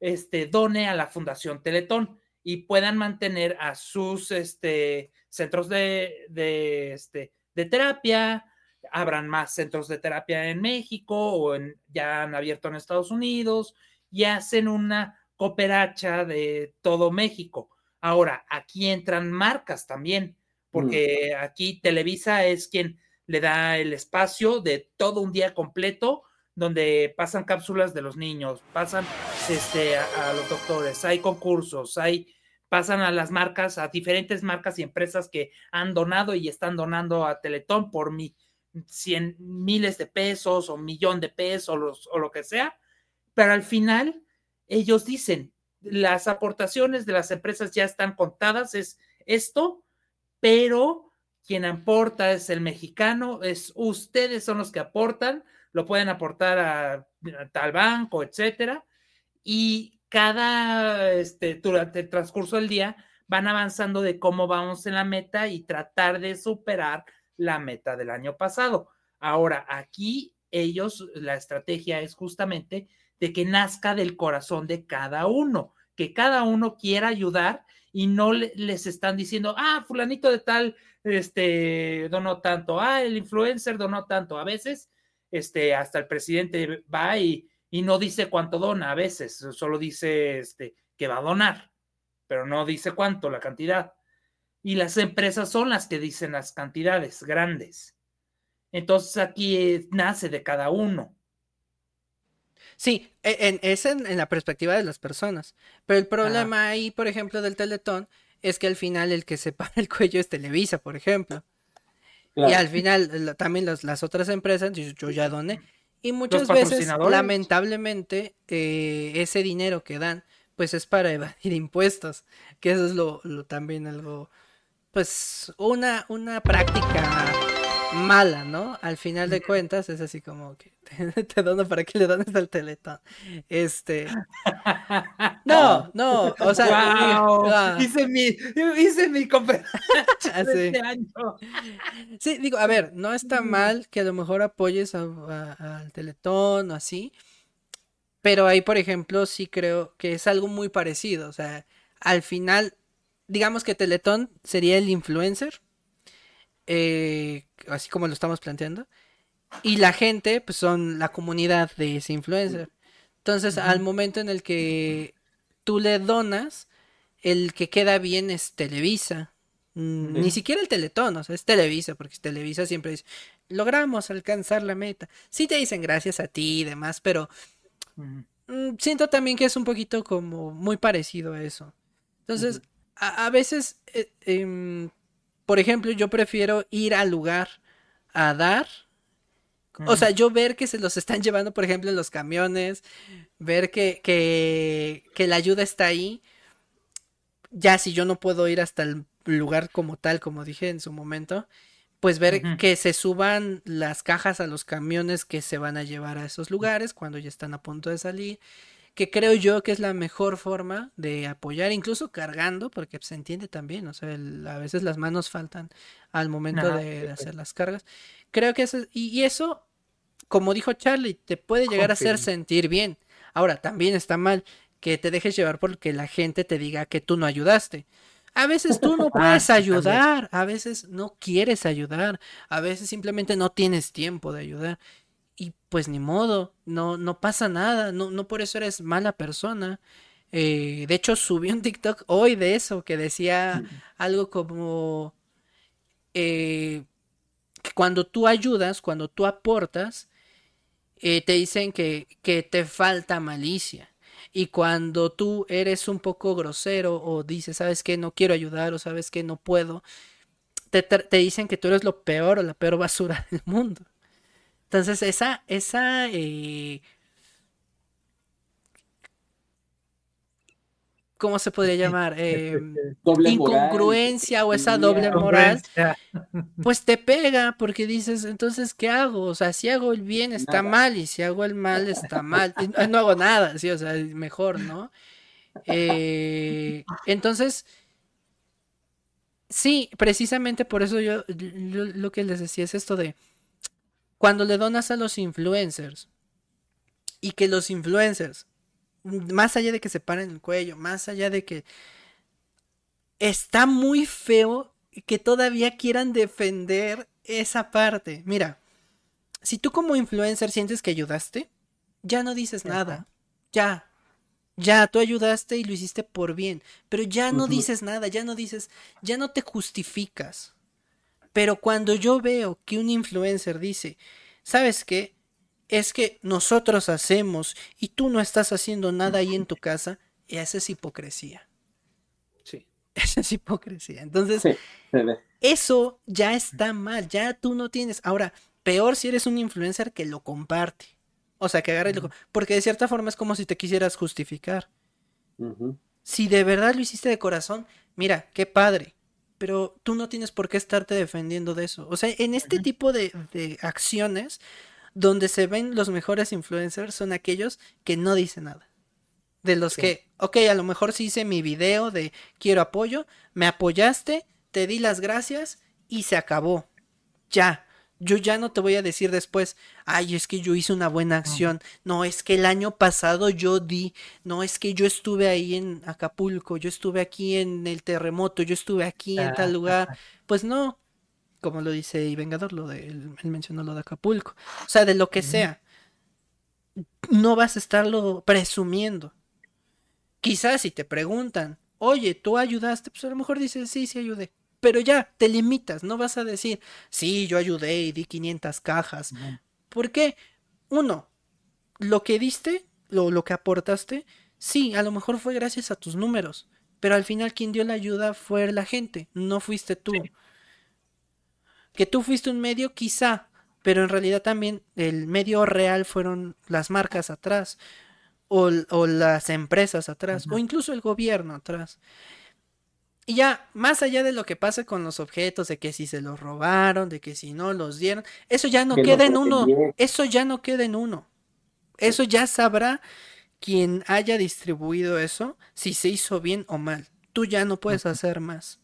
este, done a la Fundación Teletón y puedan mantener a sus este, centros de, de, este, de terapia, abran más centros de terapia en México o en, ya han abierto en Estados Unidos y hacen una cooperacha de todo México. Ahora, aquí entran marcas también. Mm. porque aquí Televisa es quien le da el espacio de todo un día completo donde pasan cápsulas de los niños, pasan este, a, los doctores, hay concursos, hay, pasan a las marcas, a diferentes marcas y empresas que han donado y están donando a Teletón por mi, cien miles de pesos o millón de pesos o lo que sea, pero al final ellos dicen, las aportaciones de las empresas ya están contadas, es esto, pero quien aporta es el mexicano, es ustedes son los que aportan, lo pueden aportar a, tal banco, etcétera, y cada, este, durante el transcurso del día van avanzando de cómo vamos en la meta y tratar de superar la meta del año pasado. Ahora, aquí ellos, la estrategia es justamente de que nazca del corazón de cada uno, que cada uno quiera ayudar y no les están diciendo, ah, fulanito de tal, este, donó tanto, ah, el influencer donó tanto. A veces, este, hasta el presidente va y, y no dice cuánto dona, a veces solo dice, este, que va a donar, pero no dice cuánto, la cantidad. Y las empresas son las que dicen las cantidades grandes. Entonces aquí nace de cada uno. Sí, e, es en, la perspectiva de las personas. Pero el problema ahí, por ejemplo, del Teletón, es que al final el que se [laughs] para el cuello es Televisa, por ejemplo. Y al final también las otras empresas, yo, ya doné. Y muchas veces, lamentablemente, eh, ese dinero que dan, pues es para evadir [laughs] impuestos. Que eso es lo, lo también algo, pues, una, una práctica mala, ¿no? Al final de cuentas es así como que [laughs] te, dono para que le dones al teletón. Este. [laughs] No, no, o sea. [laughs] Ah. Hice mi, hice mi ah, este sí. digo, a ver, no está mal que a lo mejor apoyes al teletón o así. Pero ahí, por ejemplo, sí creo que es algo muy parecido. O sea, al final, digamos que Teletón sería el influencer eh, así como lo estamos planteando. Y la gente, pues son la comunidad de ese influencer. Entonces, al momento en el que tú le donas, el que queda bien es Televisa, Mm, ni siquiera el Teletón, o sea, es Televisa, porque Televisa siempre dice, logramos alcanzar la meta. Sí te dicen gracias a ti y demás, pero mm, siento también que es un poquito como muy parecido a eso. Entonces, a, veces, eh, em, por ejemplo, yo prefiero ir al lugar a dar. O sea, yo ver que se los están llevando, por ejemplo, en los camiones, ver que, que, que la ayuda está ahí. Ya si yo no puedo ir hasta el lugar como tal, como dije en su momento, pues ver que se suban las cajas a los camiones que se van a llevar a esos lugares cuando ya están a punto de salir, que creo yo que es la mejor forma de apoyar, incluso cargando, porque se entiende también, o sea, a veces las manos faltan al momento de, hacer las cargas. Creo que eso, y, eso, como dijo Charlie, te puede llegar a hacer sentir bien. Ahora, también está mal que te dejes llevar porque la gente te diga que tú no ayudaste. A veces tú no [laughs] ah, puedes ayudar, a veces no quieres ayudar, a veces simplemente no tienes tiempo de ayudar. Y pues ni modo, no, no pasa nada, no, no por eso eres mala persona. Eh, de hecho, subí un TikTok hoy de eso, que decía algo como eh, que cuando tú ayudas, cuando tú aportas, eh, te dicen que, que te falta malicia. Y cuando tú eres un poco grosero o dices, sabes que no quiero ayudar o sabes que no puedo, te, dicen que tú eres lo peor o la peor basura [laughs] del mundo. Entonces, esa, esa eh, ¿cómo se podría llamar? Eh, incongruencia o esa doble moral, [laughs] pues te pega porque dices, entonces, ¿qué hago? O sea, si hago el bien está mal y si hago el mal está mal. no hago nada, sí, o sea, mejor, ¿no? Eh, entonces, sí, precisamente por eso yo, yo lo que les decía es esto de cuando le donas a los influencers y que los influencers más allá de que se paren el cuello, más allá de que está muy feo que todavía quieran defender esa parte. Mira, si tú como influencer sientes que ayudaste, ya no dices nada. Ya. Ya, tú ayudaste y lo hiciste por bien. Pero ya no dices nada, ya no dices, ya no te justificas. Pero cuando yo veo que un influencer dice, ¿sabes qué? es que nosotros hacemos y tú no estás haciendo nada ahí en tu casa, y esa es hipocresía. Sí. [laughs] Esa es hipocresía. Entonces, eso ya está mal, ya tú no tienes. Ahora, peor si eres un influencer que lo comparte. O sea, que agarre y lo... Porque de cierta forma es como si te quisieras justificar. Si de verdad lo hiciste de corazón, mira, qué padre. Pero tú no tienes por qué estarte defendiendo de eso. O sea, en este tipo de, de acciones, donde se ven los mejores influencers son aquellos que no dicen nada. De los que, ok, a lo mejor sí hice mi video de quiero apoyo, me apoyaste, te di las gracias y se acabó. Ya. Yo ya no te voy a decir después, ay, es que yo hice una buena acción. No, es que el año pasado yo di. No, es que yo estuve ahí en Acapulco, yo estuve aquí en el terremoto, yo estuve aquí en tal lugar. Pues no, como lo dice y Vengador, lo de, él, mencionó lo de Acapulco. O sea, de lo que sea. No vas a estarlo presumiendo. Quizás si te preguntan, oye, ¿tú ayudaste? Pues a lo mejor dices, sí, sí ayudé. Pero ya, te limitas, no vas a decir, sí, yo ayudé y di 500 cajas. ¿Por qué? Uno, lo que diste, lo, lo que aportaste, sí, a lo mejor fue gracias a tus números. Pero al final quien dio la ayuda fue la gente, no fuiste tú. Que tú fuiste un medio, quizá, pero en realidad también el medio real fueron las marcas atrás, o, las empresas atrás, o incluso el gobierno atrás. Y ya, más allá de lo que pase con los objetos, de que si se los robaron, de que si no los dieron, eso ya no queda en uno, eso ya no queda en uno. Eso ya sabrá quien haya distribuido eso, si se hizo bien o mal. Tú ya no puedes hacer más.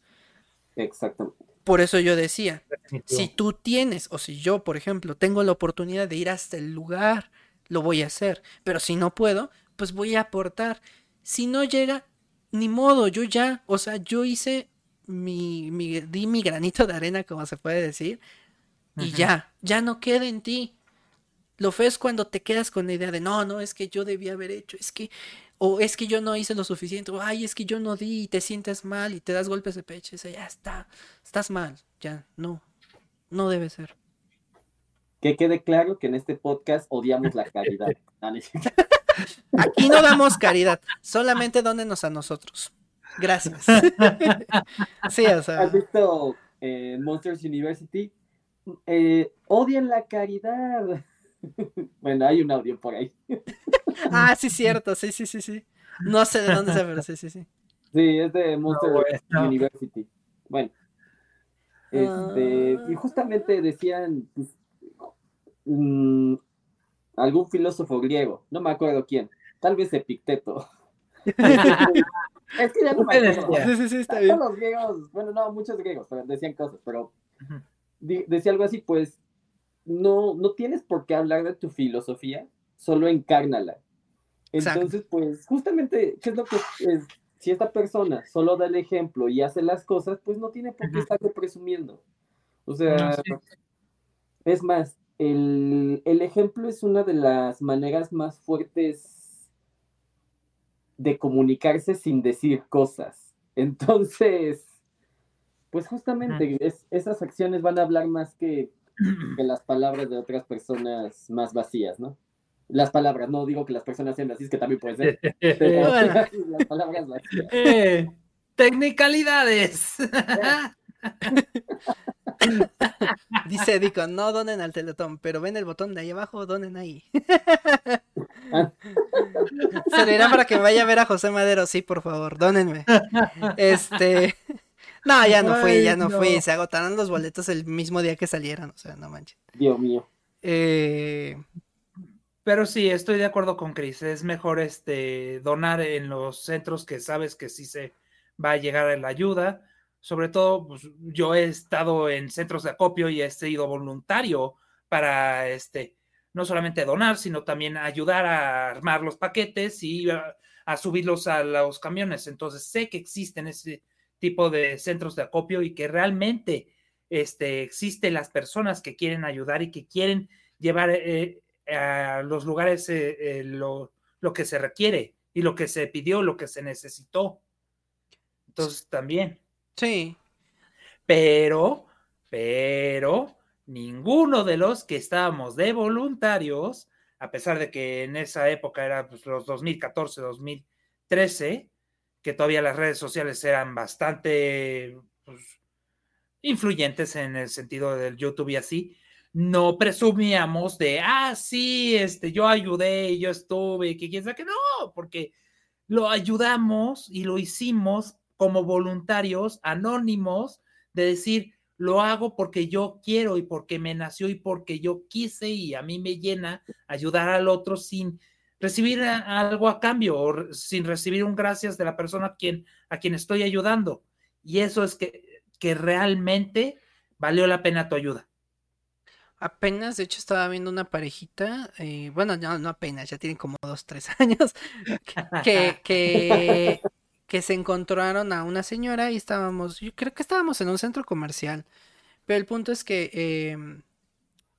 Exactamente. Por eso yo decía, si tú tienes, o si yo, por ejemplo, tengo la oportunidad de ir hasta el lugar, lo voy a hacer. Pero si no puedo, pues voy a aportar. Si no llega, ni modo, yo ya, o sea, yo hice mi, mi di mi granito de arena, como se puede decir, y ya, ya no queda en ti. Lo feo es cuando te quedas con la idea de, no, no, es que yo debía haber hecho, es que, o es que yo no hice lo suficiente, o ay, es que yo no di y te sientes mal y te das golpes de pecho, y ya está, estás mal, ya, no, no debe ser. Que quede claro que en este podcast odiamos la caridad. [laughs] Aquí no damos caridad, solamente dónenos a nosotros. Gracias. [laughs] sí, o sea. ¿Has visto eh, Monsters University? Eh, odian la caridad. [laughs] bueno, hay un audio por ahí. [laughs] ah, sí, cierto, sí, sí, sí, sí. No sé de dónde se pero sí, sí, sí. Sí, es de Monsters University. Bueno. Este, y justamente decían pues, mm, algún filósofo griego, no me acuerdo quién, tal vez Epicteto. [laughs] es que ya no me acuerdo. Sí, sí, sí, está bien. Todos los griegos, bueno, no, muchos griegos decían cosas, pero decía algo así, pues no, no tienes por qué hablar de tu filosofía, solo encárnala. Entonces, pues, justamente, ¿qué es lo que es? Si esta persona solo da el ejemplo y hace las cosas, pues no tiene por qué estarlo presumiendo. O sea, es más, el, el, ejemplo es una de las maneras más fuertes de comunicarse sin decir cosas. [laughs] Entonces, pues justamente esas acciones van a hablar más que [clears throat] que las palabras de otras personas más vacías, ¿no? Las palabras, no digo que las personas sean así, es que también puede ser. [laughs] Pero [laughs] las palabras vacías. Eh, tecnicalidades. [laughs] Dice Dico, no donen al teletón, pero ven el botón de ahí abajo, donen ahí. [laughs] Será para que vaya a ver a José Madero, sí, por favor, donenme. Este, [laughs] no, ya no fui, ya no, fui. Se agotaron los boletos el mismo día que salieron. O sea, no manches. Dios mío. Eh, pero sí, estoy de acuerdo con Chris. Es mejor este donar en los centros que sabes que sí se va a llegar la ayuda. Sobre todo, pues, yo he estado en centros de acopio y he sido voluntario para este no solamente donar, sino también ayudar a armar los paquetes y a, subirlos a los camiones. Entonces sé que existen ese tipo de centros de acopio y que realmente este, existen las personas que quieren ayudar y que quieren llevar eh, a los lugares eh, eh, lo, lo, que se requiere y lo que se pidió, lo que se necesitó. Entonces también. Sí. Pero, pero, ninguno de los que estábamos de voluntarios, a pesar de que en esa época era pues, los 2014, 2013, que todavía las redes sociales eran bastante pues, influyentes en el sentido del YouTube y así, no presumíamos de, ah, sí, este, yo ayudé, yo estuve, que quién sabe que no, porque lo ayudamos y lo hicimos como voluntarios anónimos de decir, lo hago porque yo quiero y porque me nació y porque yo quise y a mí me llena ayudar al otro sin recibir algo a cambio o sin recibir un gracias de la persona a quien, a quien estoy ayudando. Y eso es que, que realmente valió la pena tu ayuda. Apenas, de hecho, estaba viendo una parejita, eh, bueno, no, no apenas, ya tienen como dos, tres [laughs] años, que, que, que se encontraron a una señora y estábamos, yo creo que estábamos en un centro comercial, pero el punto es que em,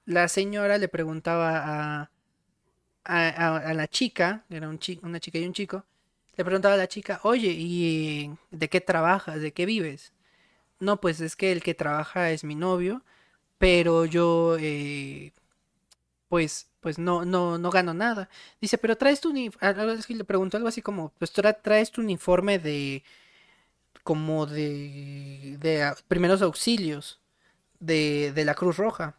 la señora le preguntaba a, a, la chica, era un una chica y un chico, le preguntaba a la chica, oye, ¿y de qué trabajas? ¿De qué vives? No, pues es que el que trabaja es mi novio, pero yo, eh, pues, pues no, no, no gano nada. Dice, pero traes tu uniforme, le preguntó algo así como, pues traes tu uniforme de, como de, de primeros auxilios de, de la Cruz Roja.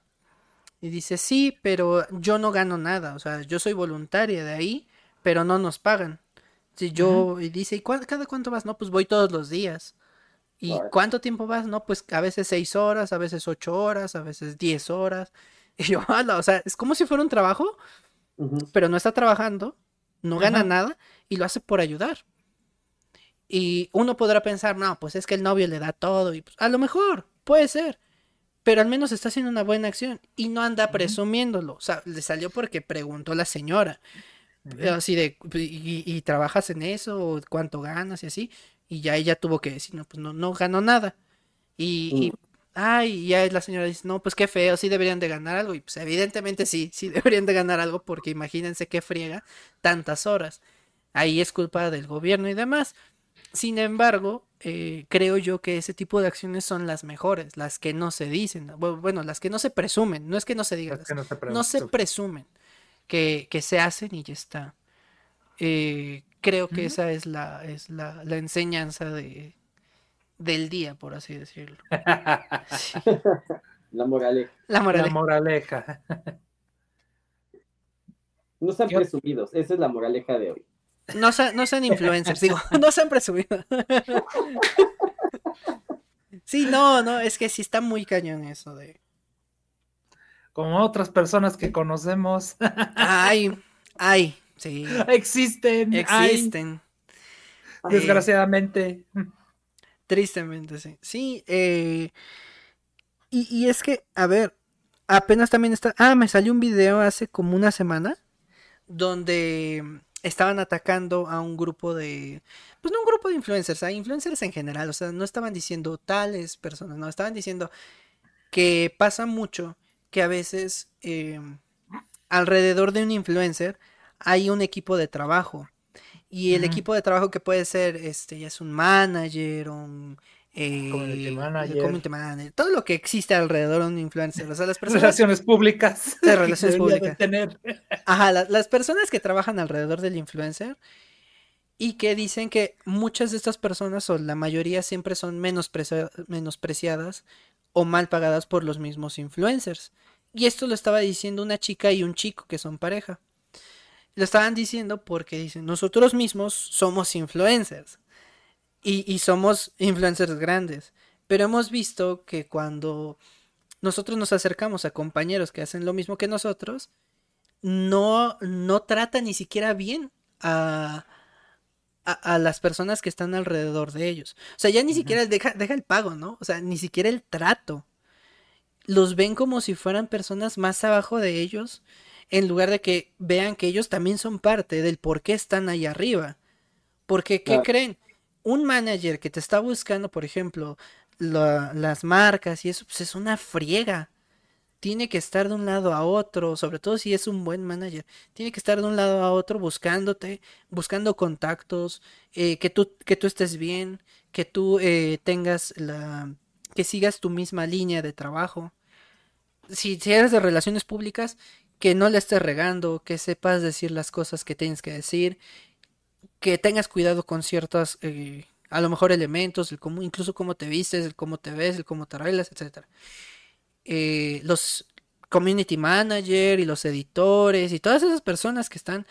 Y dice, sí, pero yo no gano nada, o sea, yo soy voluntaria de ahí, pero no nos pagan. Si yo, y dice, ¿y cada cuánto vas? No, pues voy todos los días. ¿Y cuánto tiempo vas? No, pues a veces seis horas, a veces ocho horas, a veces diez horas. Y yo, [laughs] o sea, es como si fuera un trabajo, pero no está trabajando, no gana nada y lo hace por ayudar. Y uno podrá pensar, no, pues es que el novio le da todo y pues, a lo mejor, puede ser pero al menos está haciendo una buena acción y no anda presumiéndolo. O sea, le salió porque preguntó la señora. Así de, y, trabajas en eso? ¿Cuánto ganas? Y así. Y ya ella tuvo que decir, no, pues no, no ganó nada. Y. ay, ya la señora dice, no, pues qué feo, sí deberían de ganar algo. Y pues evidentemente sí, sí [laughs] deberían de ganar algo porque imagínense qué friega tantas horas. ahí es culpa del gobierno y demás. Sin embargo, eh, creo yo que ese tipo de acciones son las mejores, las que no se dicen, bueno, las que no se presumen, no es que no se digan, no, se presumen que, se hacen y ya está. Eh, creo que esa es la, es la, enseñanza de, del día, por así decirlo. [laughs] La moraleja. La moraleja. La moraleja. No sean presumidos, esa es la moraleja de hoy. No, no sean influencers, digo, [laughs] no sean presumidos. [laughs] Sí, no, no, es que sí está muy cañón eso de. Como otras personas que conocemos. Ay, ay, sí. Existen. Existen. Desgraciadamente. Tristemente, sí. Sí, eh, y, y es que, a ver, apenas también está. Ah, me salió un video hace como una semana donde estaban atacando a un grupo de, pues no un grupo de influencers, a influencers en general, o sea, no estaban diciendo tales personas, no, estaban diciendo que pasa mucho que a veces em, alrededor de un influencer hay un equipo de trabajo y el equipo de trabajo que puede ser, este, ya es un manager, un eh, community, manager. todo lo que existe alrededor de un influencer, o sea, las [laughs] personas... Relaciones públicas. [laughs] De relaciones públicas. Ajá, las personas que trabajan alrededor del influencer y que dicen que muchas de estas personas, o la mayoría, siempre son menospreciadas o mal pagadas por los mismos influencers. Y esto lo estaba diciendo una chica y un chico que son pareja. Lo estaban diciendo porque dicen, nosotros mismos somos influencers y, somos influencers grandes. Pero hemos visto que cuando nosotros nos acercamos a compañeros que hacen lo mismo que nosotros, no, no trata ni siquiera bien a, a, las personas que están alrededor de ellos. O sea, ya ni siquiera deja, deja el pago, ¿no? O sea, ni siquiera el trato. Los ven como si fueran personas más abajo de ellos, en lugar de que vean que ellos también son parte del por qué están ahí arriba. Porque, ¿qué creen? un manager que te está buscando, por ejemplo, las marcas y eso, pues es una friega. Tiene que estar de un lado a otro, sobre todo si es un buen manager. Tiene que estar de un lado a otro buscándote, buscando contactos, eh, que, tú, que tú estés bien, que tú eh, tengas la... que sigas tu misma línea de trabajo. Si, si eres de relaciones públicas, que no le estés regando, que sepas decir las cosas que tienes que decir, que tengas cuidado con ciertos, eh, a lo mejor elementos, incluso cómo te vistes, el cómo te ves, el cómo te arreglas, etc. Eh, los community manager y los editores y todas esas personas que están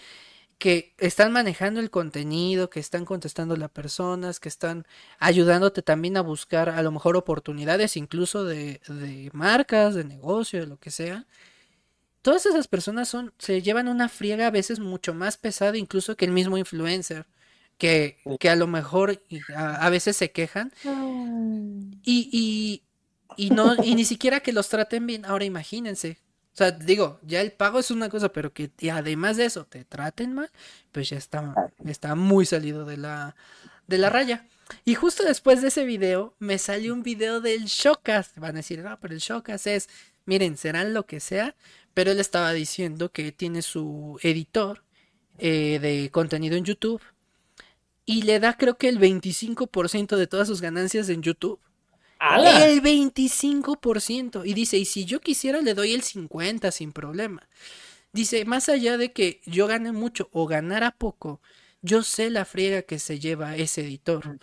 que están manejando el contenido, que están contestando a personas, que están ayudándote también a buscar a lo mejor oportunidades incluso de, de marcas, de negocio, de lo que sea todas esas personas son, se llevan una friega a veces mucho más pesada incluso que el mismo influencer, que, que a lo mejor a, veces se quejan y, y, y, no, y ni siquiera que los traten bien. Ahora imagínense. O sea, digo, ya el pago es una cosa, pero que además de eso te traten mal, pues ya está, está muy salido de la, de la raya. Y justo después de ese video me salió un video del Showcast. Van a decir, no, pero el Showcast es, miren, serán lo que sea, pero él estaba diciendo que tiene su editor eh, de contenido en YouTube y le da creo que el 25% de todas sus ganancias en YouTube. El 25%. Y dice, y si yo quisiera le doy el 50% sin problema. Dice, más allá de que yo gane mucho o ganara poco, yo sé la friega que se lleva ese editor.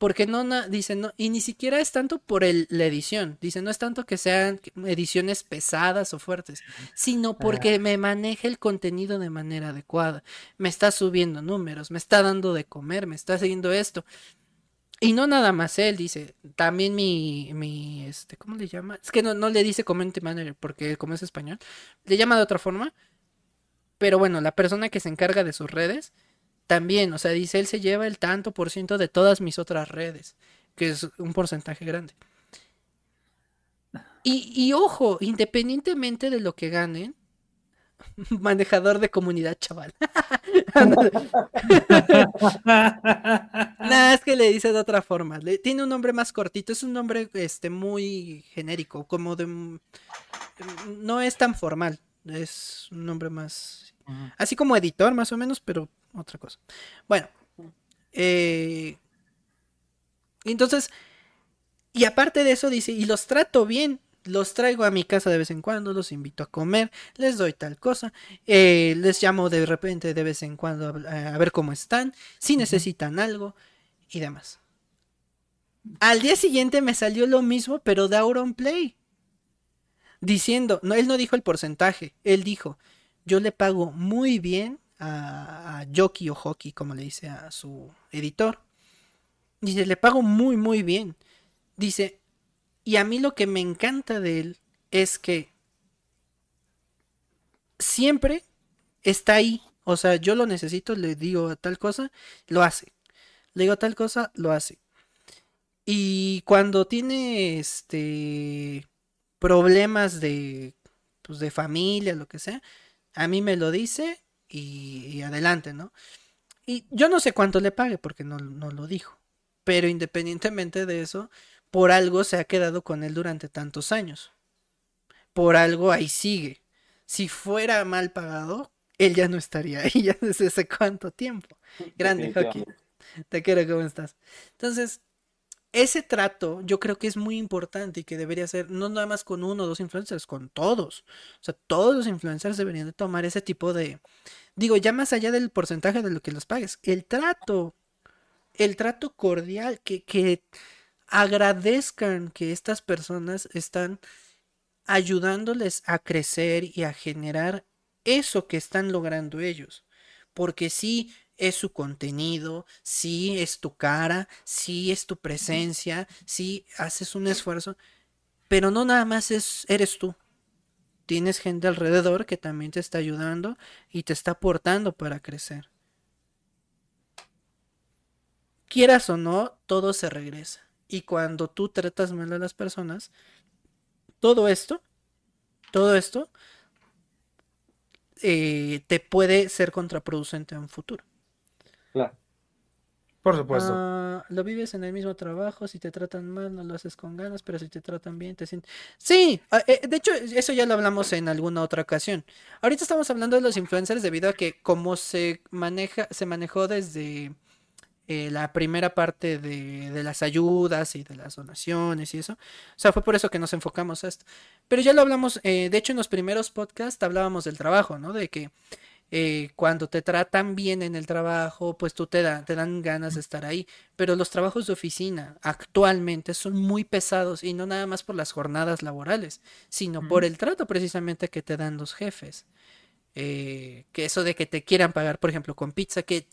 Porque no, dice, no, y ni siquiera es tanto por el, la edición, dice, no es tanto que sean ediciones pesadas o fuertes, sino porque me maneja el contenido de manera adecuada, me está subiendo números, me está dando de comer, me está haciendo esto. Y no nada más él, dice, también mi, mi, este, ¿cómo le llama? Es que no, no le dice community manager porque como es español, le llama de otra forma, pero bueno, la persona que se encarga de sus redes, también, o sea, dice, él se lleva el tanto por ciento de todas mis otras redes, que es un porcentaje grande. Y, ojo, independientemente de lo que ganen, [laughs] manejador de comunidad, chaval. [laughs] [laughs] Nada, es que le dice de otra forma. tiene un nombre más cortito, es un nombre este, muy genérico, como de... No es tan formal, es un nombre más Así como editor, más o menos, pero otra cosa. Bueno, eh, entonces, y aparte de eso dice, y los trato bien, los traigo a mi casa de vez en cuando, los invito a comer, les doy tal cosa, eh, les llamo de repente de vez en cuando a, ver cómo están, si necesitan algo y demás. Al día siguiente me salió lo mismo, pero de Auron Play. Diciendo, no, él no dijo el porcentaje, él dijo, yo le pago muy bien a, a Yoki o Hoki, como le dice a su editor. Dice, le pago muy, muy bien. Dice, y a mí lo que me encanta de él es que siempre está ahí. O sea, yo lo necesito, le digo tal cosa, lo hace. Le digo tal cosa, lo hace. Y cuando tiene este problemas de pues de familia, lo que sea, a mí me lo dice y, adelante, ¿no? Y yo no sé cuánto le pague porque no, no lo dijo. Pero independientemente de eso, por algo se ha quedado con él durante tantos años. Por algo ahí sigue. Si fuera mal pagado, él ya no estaría ahí [laughs] ya desde hace cuánto tiempo. Grande, Hockey. Te quiero, ¿cómo estás? Entonces, ese trato yo creo que es muy importante y que debería ser no nada más con uno o dos influencers, con todos. O sea, todos los influencers deberían de tomar ese tipo de, digo, ya más allá del porcentaje de lo que los pagues, el trato, el trato cordial, que, que agradezcan que estas personas están ayudándoles a crecer y a generar eso que están logrando ellos. Porque sí es su contenido, sí es tu cara, sí es tu presencia, sí haces un esfuerzo, pero no nada más es, eres tú. Tienes gente alrededor que también te está ayudando y te está aportando para crecer. Quieras o no, todo se regresa. Y cuando tú tratas mal a las personas, todo esto, todo esto, eh, te puede ser contraproducente en un futuro. Claro. Por supuesto. Ah, lo vives en el mismo trabajo, si te tratan mal no lo haces con ganas, pero si te tratan bien te sientes... Sí, ah, eh, de hecho eso ya lo hablamos en alguna otra ocasión. Ahorita estamos hablando de los influencers debido a que como se maneja, se manejó desde eh, la primera parte de, las ayudas y de las donaciones y eso. O sea, fue por eso que nos enfocamos a esto. Pero ya lo hablamos, eh, de hecho en los primeros podcasts hablábamos del trabajo, ¿no? De que eh, cuando te tratan bien en el trabajo, pues tú te, te dan ganas de estar ahí. Pero los trabajos de oficina actualmente son muy pesados y no nada más por las jornadas laborales, sino por el trato precisamente que te dan los jefes. que eso de que te quieran pagar, por ejemplo, con pizza, que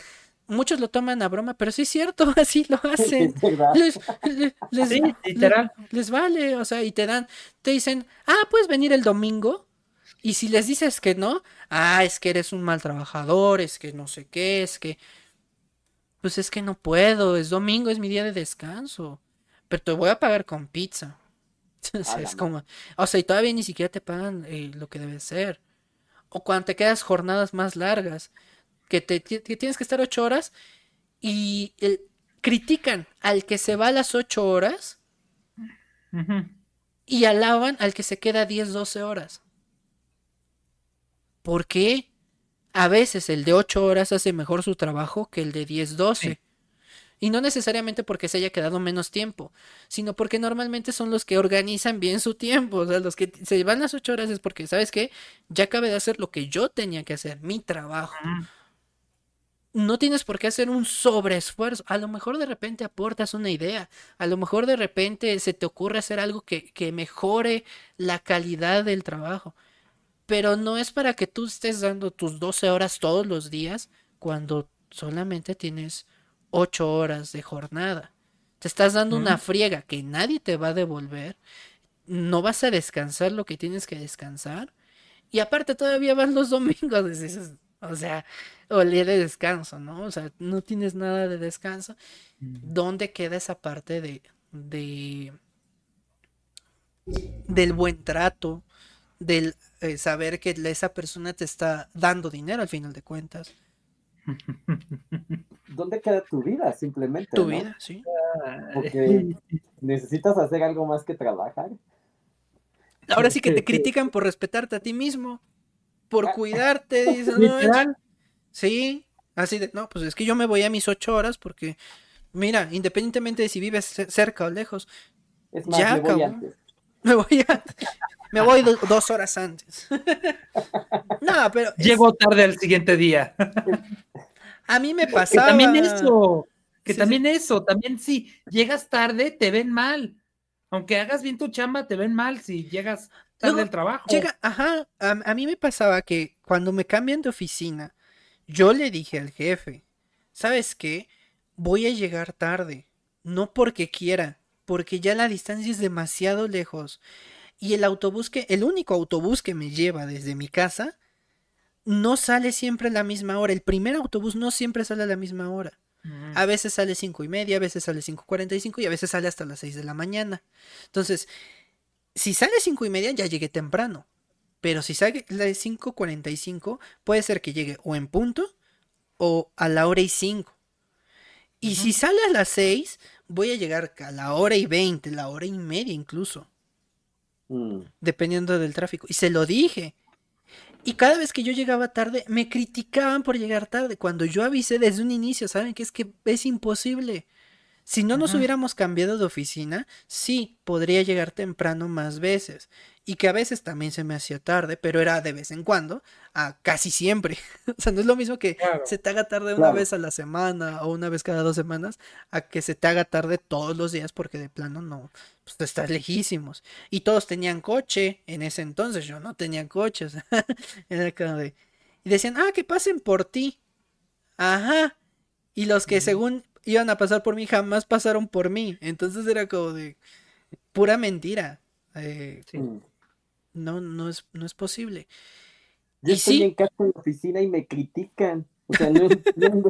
muchos lo toman a broma, pero sí es cierto, [laughs] así lo [laughs] hacen. Les, les, vale, o sea, y te dan, te dicen, ah, puedes venir el domingo. Y si les dices que no, ah, es que eres un mal trabajador, es que no sé qué, es que. Pues es que no puedo, es domingo, es mi día de descanso. Pero te voy a pagar con pizza. [laughs] es como, o sea, y todavía ni siquiera te pagan eh, lo que debe ser. O cuando te quedas jornadas más largas que, te, tienes que estar ocho horas y critican al que se va a las ocho horas y alaban al que se queda 10, 12 horas. ¿Por qué? A veces el de ocho horas hace mejor su trabajo que el de 10, 12. Y no necesariamente porque se haya quedado menos tiempo, sino porque normalmente son los que organizan bien su tiempo. O sea, los que se van las ocho horas es porque, ¿sabes qué? Ya acabé de hacer lo que yo tenía que hacer, mi trabajo no tienes por qué hacer un sobreesfuerzo. A lo mejor de repente aportas una idea. A lo mejor de repente se te ocurre hacer algo que, mejore la calidad del trabajo. Pero no es para que tú estés dando tus 12 horas todos los días cuando solamente tienes 8 horas de jornada. Te estás dando una friega que nadie te va a devolver. No vas a descansar lo que tienes que descansar. Y aparte todavía van los [laughs] domingos. O sea, o el día de descanso, ¿no? O sea, no tienes nada de descanso. ¿Dónde queda esa parte de, de del buen trato, del eh, saber que esa persona te está dando dinero al final de cuentas? [laughs] ¿Dónde queda tu vida simplemente? Tu vida, sí. Porque [laughs] necesitas hacer algo más que trabajar. Ahora sí que te [laughs] critican por respetarte a ti mismo. por cuidarte, dicen, no, sí, así de, no, pues es que yo me voy a mis ocho horas porque, mira, independientemente de si vives cerca o lejos, ya me voy antes. Me voy me voy dos horas antes. [laughs] no, pero. Llego tarde al siguiente día. a mí me pasaba. también eso. Que también eso, también si llegas tarde, te ven mal. Aunque hagas bien tu chamba, te ven mal si llegas tarde al trabajo. Llega, ajá, a, mí me pasaba que cuando me cambian de oficina, yo le dije al jefe, ¿sabes qué? Voy a llegar tarde, no porque quiera, porque ya la distancia es demasiado lejos. Y el autobús que, el único autobús que me lleva desde mi casa, no sale siempre a la misma hora. El primer autobús no siempre sale a la misma hora. A veces sale cinco y media, a veces sale 5.45 y a veces sale hasta las 6 de la mañana. Entonces, si sale cinco y media, ya llegué temprano. Pero si sale la de 5.45, puede ser que llegue o en punto o a la hora y 5. Y si sale a las 6, voy a llegar a la hora y 20, la hora y media incluso. Mm. Dependiendo del tráfico. Y se lo dije. Y cada vez que yo llegaba tarde, me criticaban por llegar tarde. Cuando yo avisé desde un inicio, ¿saben? Que es que es imposible. Si no nos hubiéramos cambiado de oficina, sí, podría llegar temprano más veces. Y que a veces también se me hacía tarde, pero era de vez en cuando, a casi siempre. [laughs] o sea, no es lo mismo que se te haga tarde una vez a la semana o una vez cada dos semanas, a que se te haga tarde todos los días porque de plano no, pues estás lejísimos. Y todos tenían coche en ese entonces, yo no tenía coche. [laughs] era como de... Y decían, ah, que pasen por ti. Ajá. Y los que según iban a pasar por mí, jamás pasaron por mí. Entonces era como de pura mentira. Eh. No, no es, no es posible. Yo estoy en casa en la oficina y me critican. O sea, no [laughs] entiendo.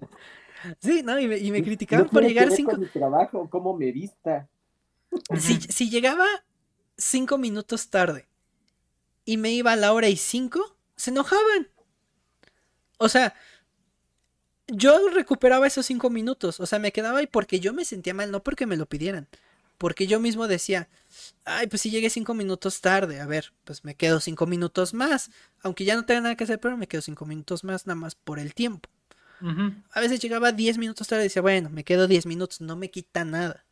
sí, no, y me, y me criticaban por llegar cinco. Con mi trabajo, cómo me vista. Si, si llegaba cinco minutos tarde y me iba a la hora y cinco, se enojaban. O sea, yo recuperaba esos cinco minutos, o sea, me quedaba ahí porque yo me sentía mal, no porque me lo pidieran, porque yo mismo decía, ay, pues si llegué cinco minutos tarde, a ver, pues me quedo cinco minutos más, aunque ya no tenga nada que hacer, pero me quedo cinco minutos más nada más por el tiempo. A veces llegaba diez minutos tarde y decía, bueno, me quedo diez minutos, no me quita nada.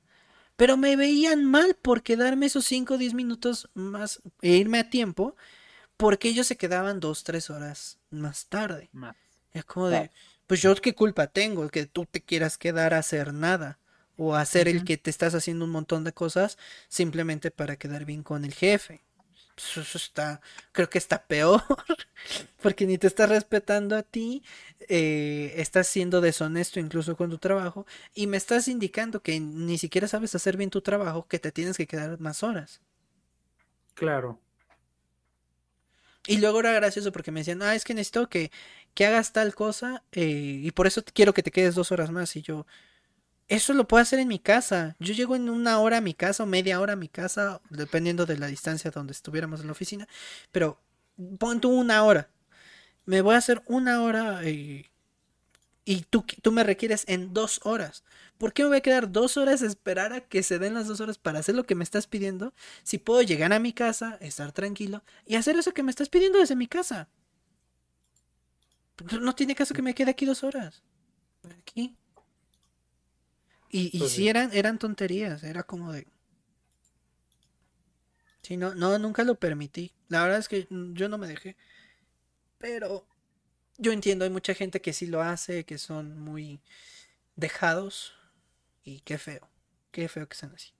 Pero me veían mal por quedarme esos cinco o diez minutos más e irme a tiempo, porque ellos se quedaban dos, tres horas más tarde. Es como de pues yo qué culpa tengo que tú te quieras quedar a hacer nada o hacer el que te estás haciendo un montón de cosas simplemente para quedar bien con el jefe. Pues eso está, creo que está peor, [laughs] porque ni te estás respetando a ti, eh, estás siendo deshonesto incluso con tu trabajo y me estás indicando que ni siquiera sabes hacer bien tu trabajo, que te tienes que quedar más horas. Claro. Y luego era gracioso porque me decían, ah, es que necesito que, que hagas tal cosa eh, y por eso quiero que te quedes dos horas más. Y yo, eso lo puedo hacer en mi casa. Yo llego en una hora a mi casa o media hora a mi casa, dependiendo de la distancia donde estuviéramos en la oficina. Pero pon tú una hora. Me voy a hacer una hora eh, y tú, tú me requieres en dos horas. ¿Por qué me voy a quedar dos horas a esperar a que se den las dos horas para hacer lo que me estás pidiendo? Si puedo llegar a mi casa, estar tranquilo y hacer eso que me estás pidiendo desde mi casa. No tiene caso que me quede aquí dos horas. Aquí. Y, y pues si eran, eran tonterías, era como de... Sí, no, no, nunca lo permití. La verdad es que yo no me dejé. Pero yo entiendo, hay mucha gente que sí lo hace, que son muy dejados. Y qué feo, qué feo que sean así.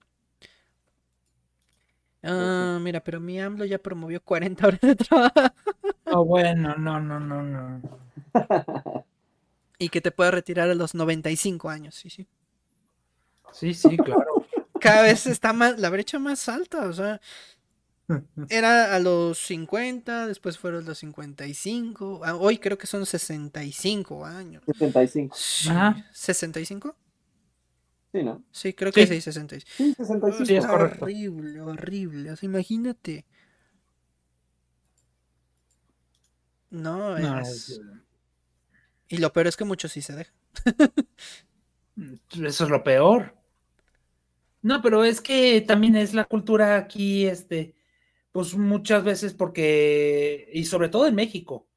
Ah, mira, pero mi AMLO ya promovió 40 horas de trabajo. Oh, bueno, no, no, no, no. Y que te pueda retirar a los 95 años, sí, sí. Sí, sí, claro. Cada vez está más, la brecha más alta, o sea, era a los 50, después fueron los 55, ah, hoy creo que son 65 años. 65. ¿65? Sí, ¿no? Sí, creo que sí, 65. Sí, 65. horrible, horrible, o sea, imagínate. No, es... Y lo peor es que muchos sí se dejan. Eso es lo peor. No, pero es que también es la cultura aquí, este, pues muchas veces porque, y sobre todo en México,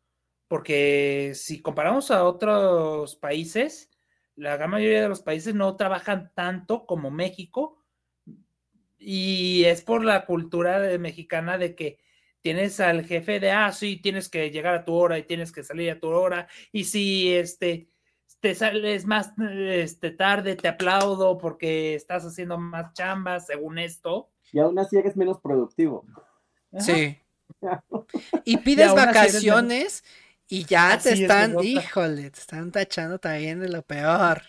porque si comparamos a otros países, la gran mayoría de los países no trabajan tanto como México y es por la cultura mexicana de que tienes al jefe de, ah, sí, tienes que llegar a tu hora y tienes que salir a tu hora y si este te sales más este, tarde, te aplaudo porque estás haciendo más chambas según esto. Y aún así eres menos productivo. Sí. [laughs] y pides vacaciones y ya te están, híjole, te están tachando también de lo peor.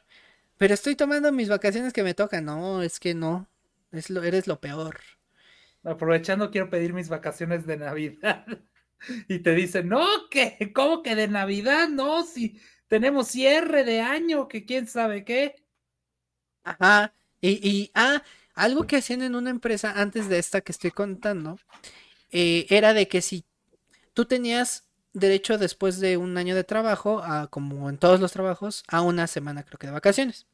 Pero estoy tomando mis vacaciones que me tocan. No, es que no. Es lo, eres lo peor. Aprovechando, quiero pedir mis vacaciones de Navidad. [laughs] y te dicen, no, que, ¿cómo que de Navidad? No, si tenemos cierre de año, que quién sabe qué. Ajá. Y, y ah, algo que hacían en una empresa antes de esta que estoy contando, eh, era de que si tú tenías derecho después de un año de trabajo, a, como en todos los trabajos, a una semana creo que de vacaciones.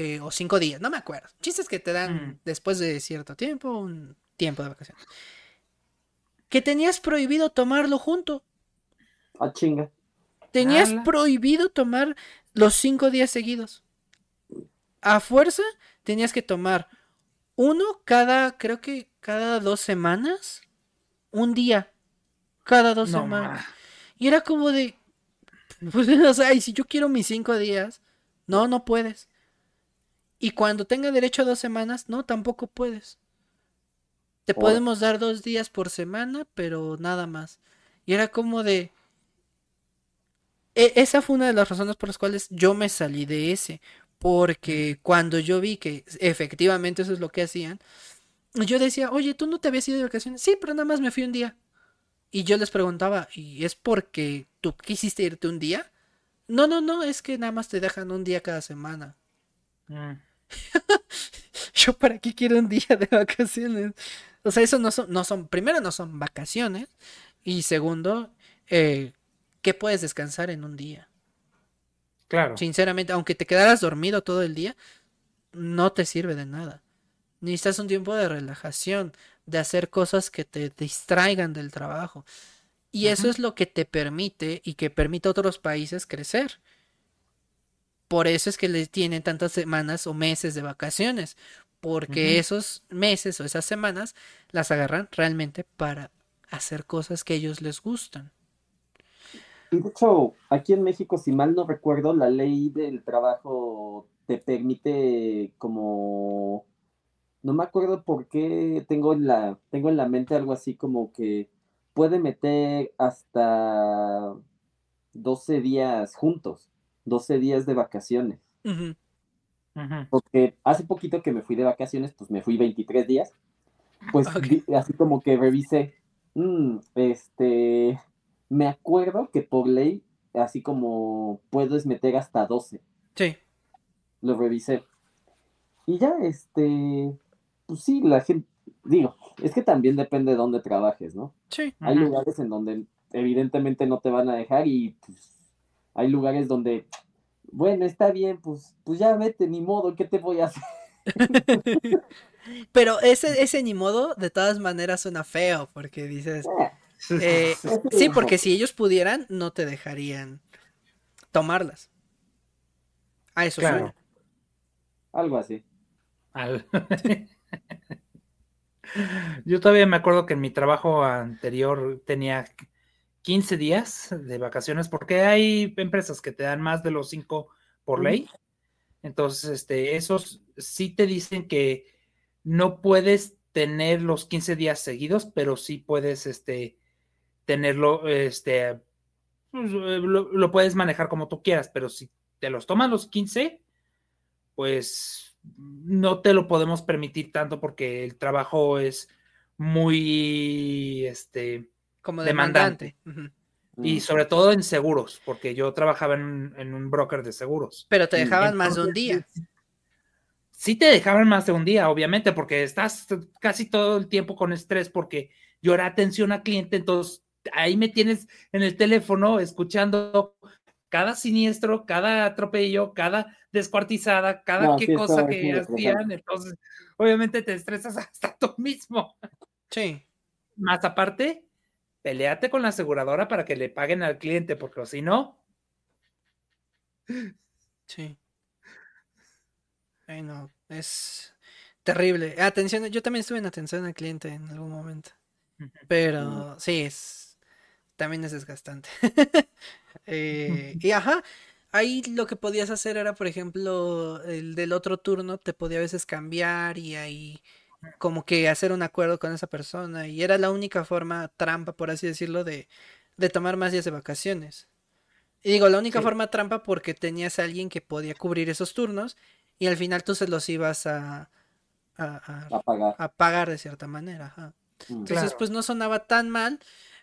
Eh, o cinco días, no me acuerdo. Chistes que te dan mm. después de cierto tiempo, un tiempo de vacaciones. Que tenías prohibido tomarlo junto. Ah, chinga. Tenías prohibido tomar los cinco días seguidos. A fuerza tenías que tomar uno cada, creo que cada dos semanas, un día cada dos semanas. Y era como de, pues, [laughs] o sea, y si yo quiero mis cinco días, no, no puedes. Y cuando tenga derecho a dos semanas, no, tampoco puedes. Te podemos dar dos días por semana, pero nada más. Y era como de... E, esa fue una de las razones por las cuales yo me salí de ese. Porque cuando yo vi que efectivamente eso es lo que hacían, yo decía, oye, tú no te habías ido de vacaciones. Sí, pero nada más me fui un día. Y yo les preguntaba, ¿y es porque tú quisiste irte un día? No, no, no, es que nada más te dejan un día cada semana. Mm. [laughs] yo para qué quiero un día de vacaciones. O sea, eso no son, no son, primero no son vacaciones y segundo, eh, ¿qué puedes descansar en un día? Claro. Sinceramente, aunque te quedaras dormido todo el día, no te sirve de nada. Necesitas un tiempo de relajación, de hacer cosas que te distraigan del trabajo. Y eso es lo que te permite y que permite a otros países crecer. Por eso es que les tienen tantas semanas o meses de vacaciones, porque esos meses o esas semanas las agarran realmente para hacer cosas que a ellos les gustan. Y de hecho, aquí en México, si mal no recuerdo, la ley del trabajo te permite como no me acuerdo por qué tengo en la, tengo en la mente algo así como que puede meter hasta 12 días juntos, 12 días de vacaciones. Porque hace poquito que me fui de vacaciones, pues me fui 23 días. Pues así como que revisé, mm, este, me acuerdo que por ley, así como puedes meter hasta 12. Sí. Lo revisé. Y ya, este, pues sí, la gente, digo, es que también depende de dónde trabajes, ¿no? Sí. Hay lugares en donde evidentemente no te van a dejar y pues hay lugares donde, bueno, está bien, pues, pues ya vete, ni modo, ¿qué te voy a hacer? [laughs] Pero ese, ese ni modo, de todas maneras, suena feo, porque dices, ah, eh, sí, porque si ellos pudieran, no te dejarían tomarlas. A eso claro. Algo así. [laughs] Yo todavía me acuerdo que en mi trabajo anterior tenía 15 días de vacaciones porque hay empresas que te dan más de los 5 por ley. Entonces, este, esos sí te dicen que no puedes tener los 15 días seguidos, pero sí puedes este, tenerlo, este, pues, lo, lo, puedes manejar como tú quieras, pero si te los tomas los 15, pues no te lo podemos permitir tanto porque el trabajo es muy este como demandante. Y mm. sobre todo en seguros, porque yo trabajaba en, un broker de seguros. Pero te dejaban más de un día. Sí te dejaban más de un día, obviamente, porque estás casi todo el tiempo con estrés porque yo era atención a cliente, entonces ahí me tienes en el teléfono escuchando cada siniestro, cada atropello, cada descuartizada, cada qué cosa que hacían, entonces obviamente te estresas [laughs] hasta tú mismo. Sí. Más aparte, peleate con la aseguradora para que le paguen al cliente, porque si no. Sí. Ay, no, es terrible. Atención, yo también estuve en atención al cliente en algún momento. Pero sí, es también es desgastante. [laughs] Eh, y ajá, ahí lo que podías hacer era, por ejemplo, el del otro turno te podía a veces cambiar y ahí como que hacer un acuerdo con esa persona y era la única forma trampa, por así decirlo, de, de tomar más días de vacaciones. Y digo, la única forma trampa porque tenías a alguien que podía cubrir esos turnos y al final tú se los ibas a, a, pagar. a pagar. de cierta manera. Mm. Entonces, pues no sonaba tan mal,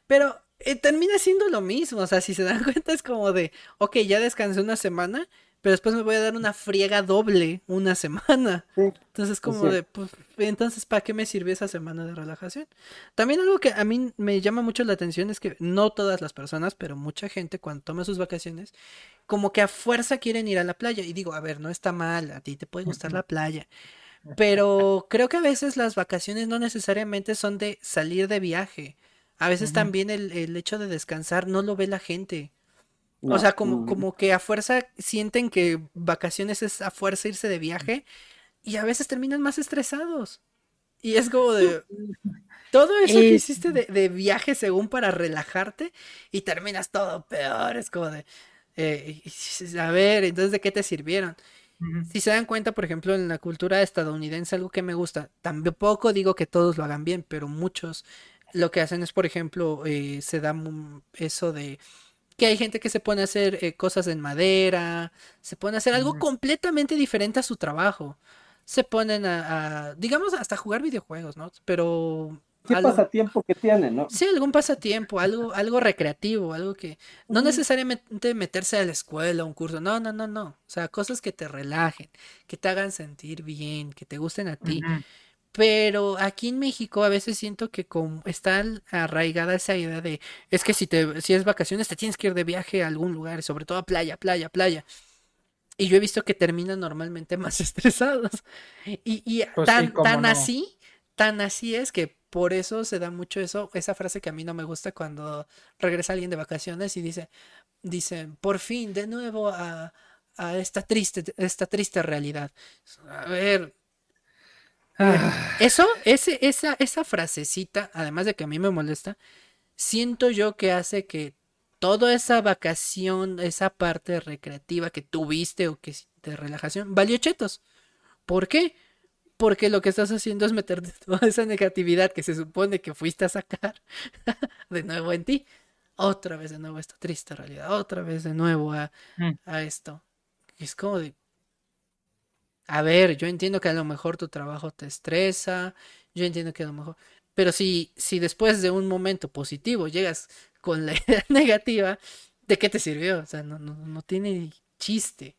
pero eh, termina siendo lo mismo. O sea, si se dan [laughs] cuenta, es como de, ok, ya descansé una semana, pero después me voy a dar una friega doble una semana. Entonces, como de, pues, entonces, ¿para qué me sirvió esa semana de relajación? También algo que a mí me llama mucho la atención es que no todas las personas, pero mucha gente cuando toma sus vacaciones, como que a fuerza quieren ir a la playa. Y digo, a ver, no está mal, a ti te puede gustar la playa. Pero creo que a veces las vacaciones no necesariamente son de salir de viaje. A veces también el, el hecho de descansar no lo ve la gente o sea, como, como que a fuerza sienten que vacaciones es a fuerza irse de viaje y a veces terminan más estresados. Y es como de... [laughs] Todo eso que hiciste de, viaje según para relajarte y terminas todo peor. Es como de... Eh, a ver, entonces, ¿de qué te sirvieron? Si se dan cuenta, por ejemplo, en la cultura estadounidense, algo que me gusta, tampoco digo que todos lo hagan bien, pero muchos lo que hacen es, por ejemplo, eh, se da eso de que hay gente que se pone a hacer eh, cosas en madera, se pone a hacer algo completamente diferente a su trabajo. Se ponen a, digamos, hasta jugar videojuegos, ¿no? Pero... ¿Qué pasatiempo que tienen, no? Sí, algún pasatiempo, algo, algo recreativo, algo que... No necesariamente meterse a la escuela, un curso, no, no, no, no. O sea, cosas que te relajen, que te hagan sentir bien, que te gusten a ti. Pero aquí en México a veces siento que como está arraigada esa idea de es que si te si es vacaciones te tienes que ir de viaje a algún lugar, sobre todo a playa, playa, playa. Y yo he visto que terminan normalmente [laughs] más estresados. Y, y pues tan, tan así, tan así es que por eso se da mucho eso, esa frase que a mí no me gusta cuando regresa alguien de vacaciones y dice, dice, por fin, de nuevo a, a esta triste, esta triste realidad. A ver. Eso, ese, esa, esa frasecita, además de que a mí me molesta, siento yo que hace que toda esa vacación, esa parte recreativa que tuviste o que de relajación, valió chetos. ¿Por qué? Porque lo que estás haciendo es meterte toda esa negatividad que se supone que fuiste a sacar [laughs] de nuevo en ti. Otra vez de nuevo a esta triste realidad. Otra vez de nuevo a, mm. a esto. Es como de, a ver, yo entiendo que a lo mejor tu trabajo te estresa, yo entiendo que a lo mejor, pero si, si después de un momento positivo llegas con la [laughs] idea negativa, ¿de qué te sirvió? O sea, no, no, no tiene chiste.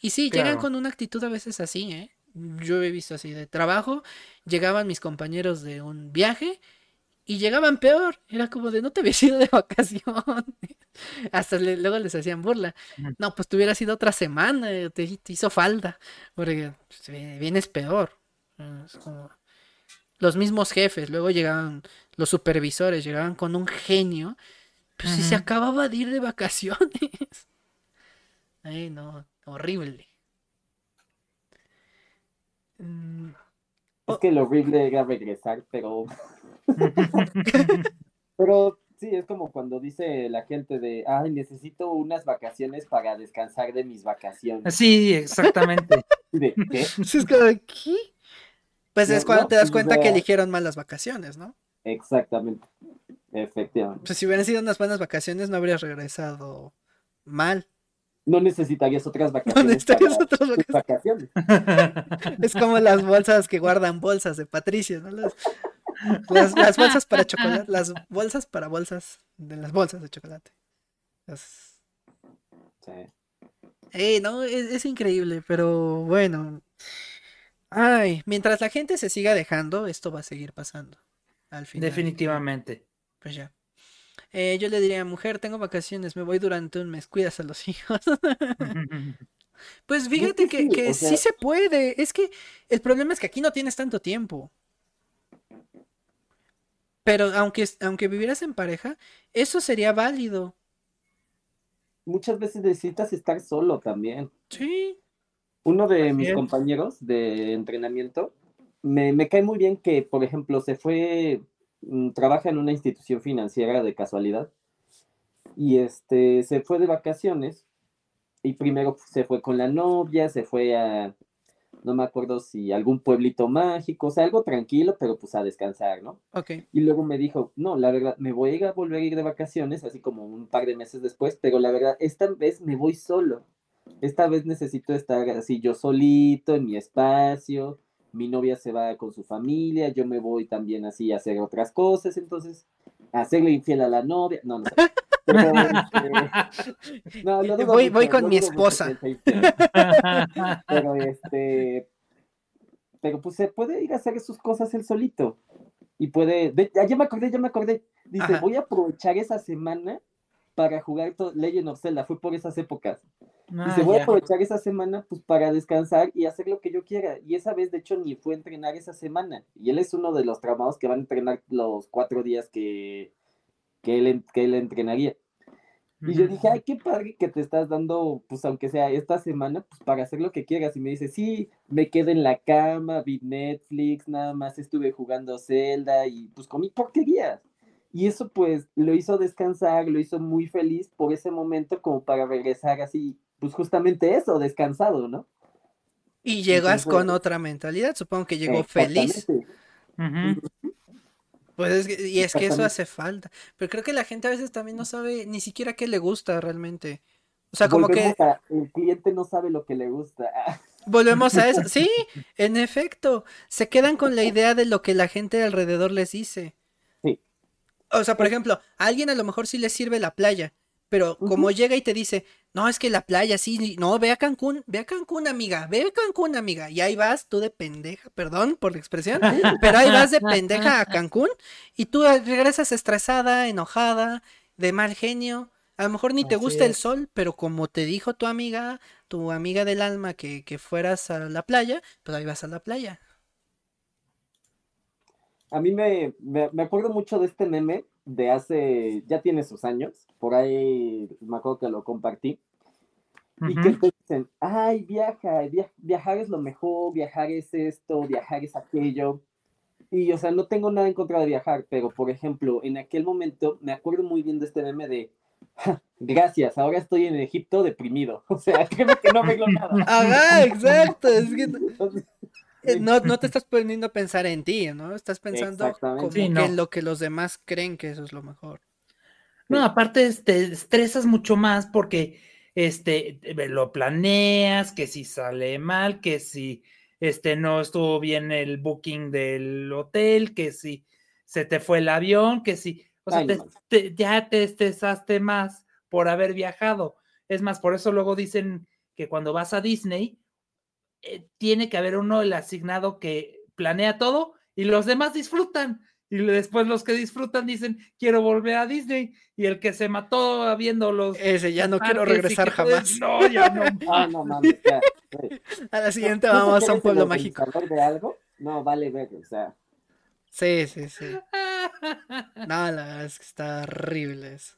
Y sí, llegan con una actitud a veces así, ¿eh? Yo he visto así de trabajo, llegaban mis compañeros de un viaje y llegaban peor. Era como de no te habías ido de vacaciones. [laughs] Hasta luego les hacían burla. No, pues te hubieras ido otra semana, te, hizo falta. Porque pues, vienes peor. Los mismos jefes, luego llegaban los supervisores, llegaban con un genio. Pues si se acababa de ir de vacaciones. [laughs] Ay, no, horrible. Mm, es que lo horrible era regresar, pero [laughs] Pero sí, es como cuando dice la gente de, ay, necesito unas vacaciones para descansar de mis vacaciones. Sí, exactamente. [laughs] ¿De qué? Pues es cuando te das pues, cuenta que eligieron mal las vacaciones, ¿no? Exactamente. Efectivamente. Pues si hubieran sido unas buenas vacaciones, no habrías regresado mal. No necesitarías otras [laughs] vacaciones. No necesitarías otras vacaciones. es como las bolsas que guardan bolsas de Patricio, ¿no? Las, bolsas para chocolate, [laughs] las bolsas para bolsas, de las bolsas de chocolate. Sí. no, es, increíble, pero bueno. Ay, mientras la gente se siga dejando, esto va a seguir pasando. Al final. Definitivamente. Pues ya. Eh, yo le diría, mujer, tengo vacaciones, me voy durante un mes, cuidas a los hijos. [laughs] pues fíjate que, que sí se puede. Es que el problema es que aquí no tienes tanto tiempo. Pero aunque, aunque vivieras en pareja, eso sería válido. Muchas veces necesitas estar solo también. Sí. Uno de mis compañeros de entrenamiento me, me, cae muy bien que, por ejemplo, se fue, mm, trabaja en una institución financiera de casualidad y este se fue de vacaciones y primero se fue con la novia, se fue a, no me acuerdo si algún pueblito mágico, o sea, algo tranquilo, pero pues a descansar, ¿no? Ok. Y luego me dijo, no, la verdad, me voy a ir a volver a ir de vacaciones, así como un par de meses después, pero la verdad, esta vez me voy solo. Esta vez necesito estar así yo solito, en mi espacio, mi novia se va con su familia, yo me voy también así a hacer otras cosas, entonces, hacerle infiel a la novia, no, no sé. [laughs] [laughs] No, voy, voy con mi esposa. Pero este, pero pues se puede ir a hacer sus cosas él solito. Y puede, ya me acordé, ya me acordé. Dice, voy a aprovechar esa semana para jugar Legend of Zelda, fue por esas épocas. Ah, Dice, voy a aprovechar esa semana pues para descansar y hacer lo que yo quiera. Y esa vez, de hecho, ni fue a entrenar esa semana. Y él es uno de los tramados que van a entrenar los cuatro días que, que él, que él entrenaría. Y yo dije, ay, qué padre que te estás dando, pues aunque sea esta semana, pues para hacer lo que quieras. Y me dice, sí, me quedé en la cama, vi Netflix, nada más estuve jugando Zelda y pues comí porquerías. Y eso pues lo hizo descansar, lo hizo muy feliz por ese momento como para regresar así, pues justamente eso, descansado, ¿no? Y llegas con otra mentalidad, supongo que llegó feliz. Pues y es que eso hace falta. Pero creo que la gente a veces también no sabe ni siquiera qué le gusta realmente. O sea, como que... el cliente no sabe lo que le gusta. [laughs] Volvemos a eso. Sí, en efecto. Se quedan con la idea de lo que la gente alrededor les dice. Sí. O sea, por ejemplo, a alguien a lo mejor sí le sirve la playa. Pero como llega y te dice, no, es que la playa, sí, no, ve a Cancún, ve a Cancún, amiga, ve a Cancún, amiga. Y ahí vas tú de pendeja, perdón por la expresión, pero ahí vas de pendeja a Cancún y tú regresas estresada, enojada, de mal genio. A lo mejor ni te gusta el sol, pero como te dijo tu amiga, tu amiga del alma, que, que fueras a la playa, pues ahí vas a la playa. A mí me, me acuerdo mucho de este meme de hace, ya tiene sus años, por ahí me acuerdo que lo compartí, y que te dicen, ay, viaja, viajar es lo mejor, viajar es esto, viajar es aquello. Y, o sea, no tengo nada en contra de viajar, pero, por ejemplo, en aquel momento, me acuerdo muy bien de este meme de, gracias, ahora estoy en Egipto deprimido. [laughs] O sea, creo que no veo nada. Ajá, exacto. Es que... Eh, no, no te [laughs] estás poniendo a pensar en ti, ¿no? Estás pensando como en lo que los demás creen que eso es lo mejor. No, aparte te estresas mucho más porque este lo planeas, que si sale mal, que si este no estuvo bien el booking del hotel, que si se te fue el avión, que si, o sea, ya te estresaste más por haber viajado. Es más, por eso luego dicen que cuando vas a Disney, eh, tiene que haber uno el asignado que planea todo y los demás disfrutan. Y después los que disfrutan dicen, quiero volver a Disney. Y el que se mató viendo los... Ese, ya no quiero regresar jamás. [laughs] No, ya no. [laughs] ah, no mames, A la siguiente vamos a un pueblo mágico. de algo? No, vale ver, o sea. Sí, sí, sí. no, la verdad es que está horrible eso.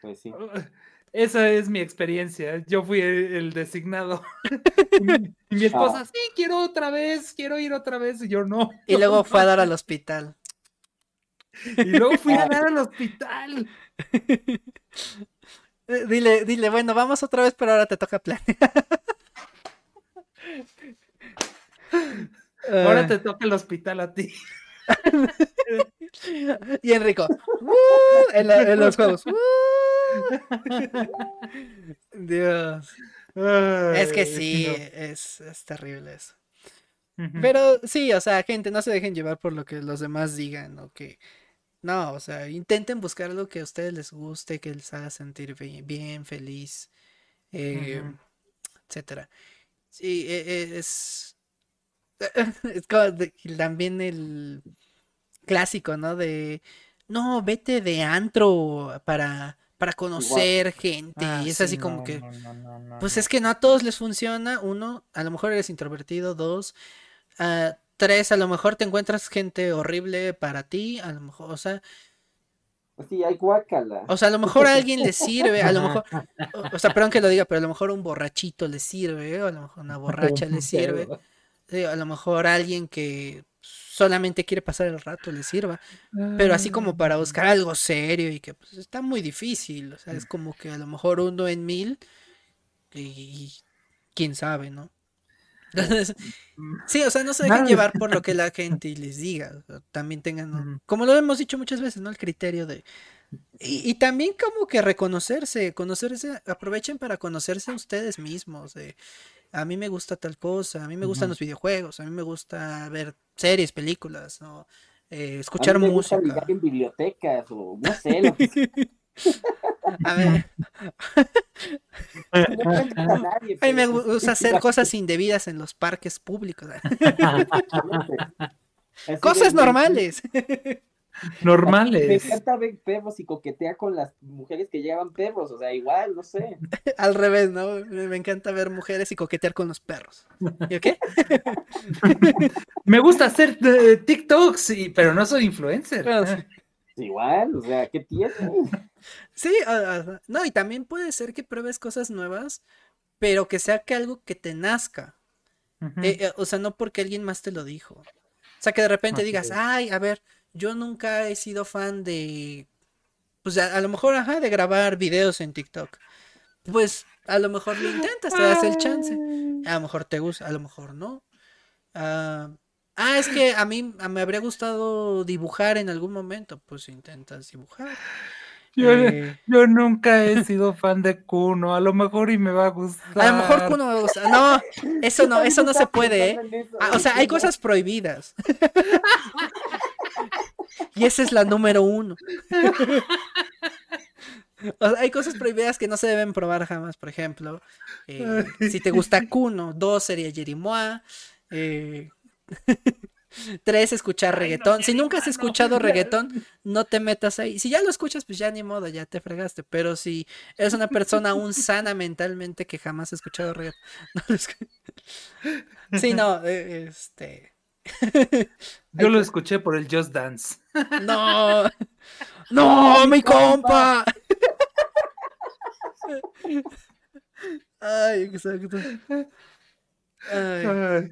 Pues sí. [laughs] Esa es mi experiencia. Yo fui el, designado. [laughs] y, mi, esposa, ah. sí, quiero otra vez, quiero ir otra vez. Y yo no. Y luego fue a dar al hospital. Y luego fui a [laughs] dar al hospital. [laughs] dile, dile, bueno, vamos otra vez, pero ahora te toca planear. ahora ah. te toca el hospital a ti. y Enrico, ¡uh! en, los juegos. ¡uh! [laughs] Dios. es que sí, es, terrible eso. Pero sí, o sea, gente, no se dejen llevar por lo que los demás digan, o que no, o sea, intenten buscar algo que a ustedes les guste, que les haga sentir bien, feliz, eh, etcétera. Sí, e, e, es, [laughs] es como también el clásico, ¿no? De, no, vete de antro para para conocer gente. Ah, y es así como que, pues es que no a todos les funciona. Uno, a lo mejor eres introvertido. Dos, ah, Tres, a lo mejor te encuentras gente horrible para ti, a lo mejor, o sea, Sí, hay guácala. O sea, a lo mejor a alguien le sirve, a lo mejor, [laughs] o sea, perdón que lo diga, pero a lo mejor un borrachito le sirve, o a lo mejor una borracha le [laughs] sirve, a lo mejor alguien que solamente quiere pasar el rato le sirva, pero así como para buscar algo serio y que pues, está muy difícil, o sea, es como que a lo mejor uno en mil y quién sabe, ¿no? sí, o sea, no se dejen llevar por lo que [laughs] la gente les diga. También tengan, como lo hemos dicho muchas veces, ¿no? El criterio de. Y, también como que reconocerse, conocerse, aprovechen para conocerse a ustedes mismos. A mí me gusta tal cosa, a mí me gustan los videojuegos, a mí me gusta ver series, películas, ¿no? Eh, escuchar música. en bibliotecas o no sé. Lo que... [laughs] A ver. A mí me gusta hacer cosas indebidas en los parques públicos. [laughs] cosas normales. [laughs] [laughs] Normales. Me encanta ver perros y coquetear con las mujeres que llevan perros, o sea, igual, no sé. [laughs] Al revés, ¿no? Me encanta ver mujeres y coquetear con los perros. [laughs] ¿Y qué? me gusta hacer eh, TikToks, pero no soy influencer. Igual, o sea, ¿qué tiene? Sí, no, y también puede ser que pruebes cosas nuevas, pero que sea que algo que te nazca. Eh, eh, o sea, no porque alguien más te lo dijo. O sea, que de repente digas, ay, a ver, yo nunca he sido fan de. Pues a, lo mejor, ajá, de grabar videos en TikTok. Pues a lo mejor lo intentas, te das el chance. A lo mejor te gusta, a lo mejor no. Ah, Ah, es que a mí me habría gustado dibujar en algún momento. Pues intentas dibujar. Eh, yo, nunca he sido fan de Kuno, a lo mejor y me va a gustar. A lo mejor Kuno me gusta. No, eso no, eso no se puede, ¿eh? Ah, o sea, hay cosas prohibidas. [laughs] y esa es la número uno. [laughs] O sea, hay cosas prohibidas que no se deben probar jamás, por ejemplo. Eh, si te gusta Kuno, dos sería Jerimoa. Eh, [laughs] Tres, escuchar reggaetón. si nunca has escuchado reggaetón, no te metas ahí. Si ya lo escuchas, pues ya ni modo, ya te fregaste. Pero si eres una persona aún sana mentalmente que jamás ha escuchado reggaetón. [laughs] No sí, no, eh, este. Yo lo escuché por el Just Dance. No, [laughs] no, mi compa. Ay, exacto. Ay.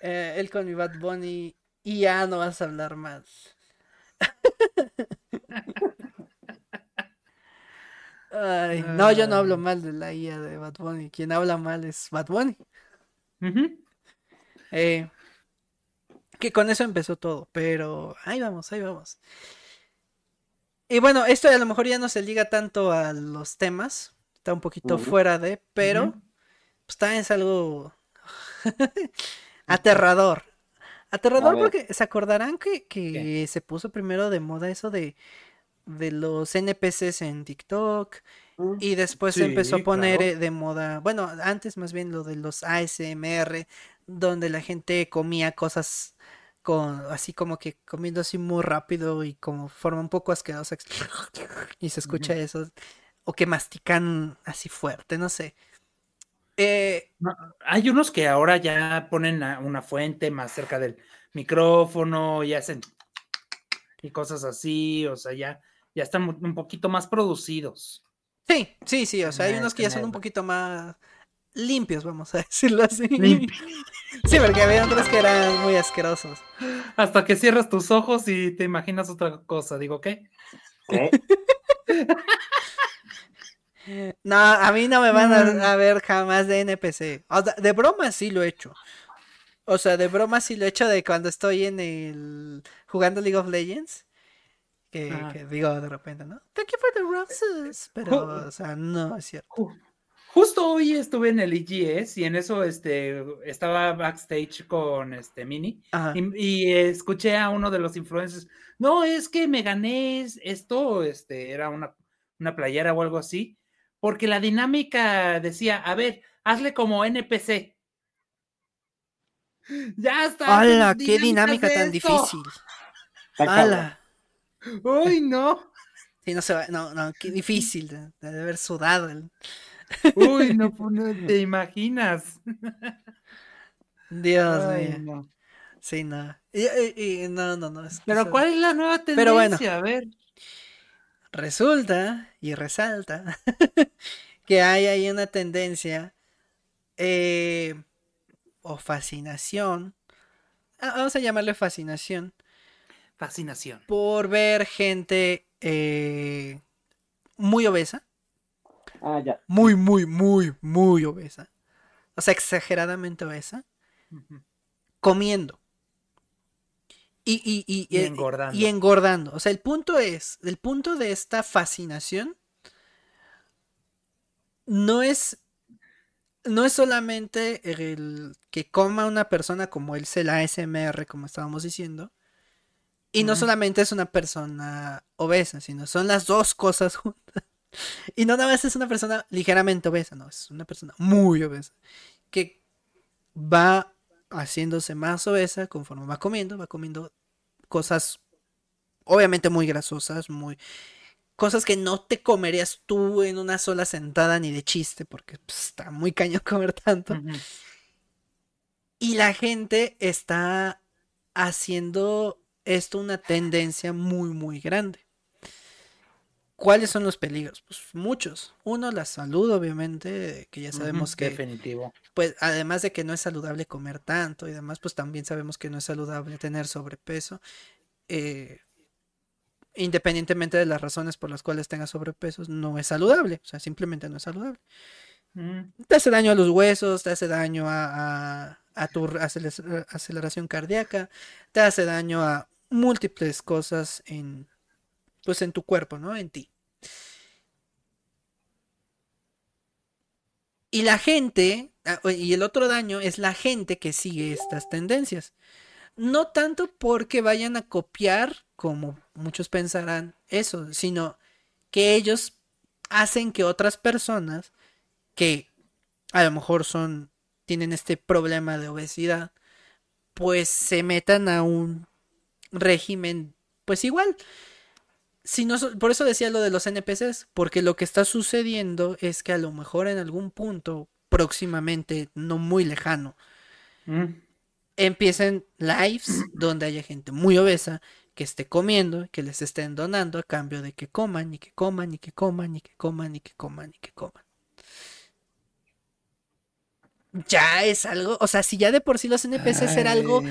Eh, él con mi Bad Bunny y ya no vas a hablar más. no, yo no hablo mal de la IA de Bad Bunny. Quien habla mal es Bad Bunny. Eh, que con eso empezó todo, pero ahí vamos, ahí vamos. Y bueno, esto a lo mejor ya no se liga tanto a los temas, está un poquito fuera de, pero pues también es algo [laughs] Aterrador. Aterrador porque se acordarán que, se puso primero de moda eso de, de los NPCs en TikTok mm. y después se empezó a poner eh, de moda, bueno, antes más bien lo de los ASMR, donde la gente comía cosas con así como que comiendo así muy rápido y como forma un poco asquerosa y se escucha eso o que mastican así fuerte, no sé. Eh, hay unos que ahora ya ponen una fuente más cerca del micrófono y hacen y cosas así, o sea, ya, ya están un poquito más producidos. Sí, sí, sí, o sea, hay unos que ya son un poquito más limpios, vamos a [laughs] decirlo así. Sí, porque había otros que eran muy asquerosos. Hasta que cierras tus ojos y te imaginas otra cosa, digo, ¿qué? ¿Qué? [laughs] No, a mí no me van a, ver jamás de NPC. de broma sí lo he hecho. O sea, de broma sí lo he hecho de cuando estoy en el. jugando League of Legends. Que, digo de repente, ¿no? Thank you for the roses. Pero, o sea, no es cierto. Justo hoy estuve en el EGS y en eso este, estaba backstage con este Mini y, escuché a uno de los influencers. No, es que me gané esto, este, era una, una playera o algo así porque la dinámica decía, a ver, hazle como NPC. [laughs] Ya está. ¡Hala! ¡Qué dinámica tan difícil! ¡Hala! ¡Uy, no! Sí, no se va, no, no, qué difícil de, haber sudado. Uy, no, [laughs] no te imaginas. Dios mío. Sí, no. Y, no, no, no. Pero ¿cuál es la nueva tendencia? Pero bueno, a ver. Resulta y resalta [laughs] que hay ahí una tendencia eh, o fascinación. Ah, vamos a llamarle fascinación. Fascinación. Por ver gente eh, muy obesa. Ah, ya. Muy, muy, muy, muy obesa. O sea, exageradamente obesa. Comiendo. Y, y, y, y, engordando. y engordando. O sea, el punto es, el punto de esta fascinación no es no es solamente el que coma una persona como él se la ASMR, como estábamos diciendo, y no solamente es una persona obesa, sino son las dos cosas juntas. Y no nada más es una persona ligeramente obesa, no, es una persona muy obesa, que va haciéndose más obesa conforme va comiendo, va comiendo cosas obviamente muy grasosas, muy cosas que no te comerías tú en una sola sentada ni de chiste, porque pues, está muy caño comer tanto. Y la gente está haciendo esto una tendencia muy, muy grande. ¿Cuáles son los peligros? Pues muchos. Uno, la salud, obviamente, que ya sabemos que... Definitivo. Pues además de que no es saludable comer tanto y demás, pues también sabemos que no es saludable tener sobrepeso. Eh, independientemente de las razones por las cuales tengas sobrepeso, no es saludable. O sea, simplemente no es saludable. Mm. Te hace daño a los huesos, te hace daño a, a, tu aceleración cardíaca, te hace daño a múltiples cosas en, pues en tu cuerpo, ¿no? En ti. Y la gente, ah, y el otro daño es la gente que sigue estas tendencias. No tanto porque vayan a copiar, como muchos pensarán eso, sino que ellos hacen que otras personas que a lo mejor son tienen este problema de obesidad, pues se metan a un régimen pues igual. Si no, por eso decía lo de los NPCs, porque lo que está sucediendo es que a lo mejor en algún punto próximamente, no muy lejano, mm empiecen lives [clears throat] donde haya gente muy obesa que esté comiendo, que les estén donando a cambio de que coman y que coman y que coman y que coman y que coman y que coman. Ya es algo, o sea, si ya de por sí los NPCs era algo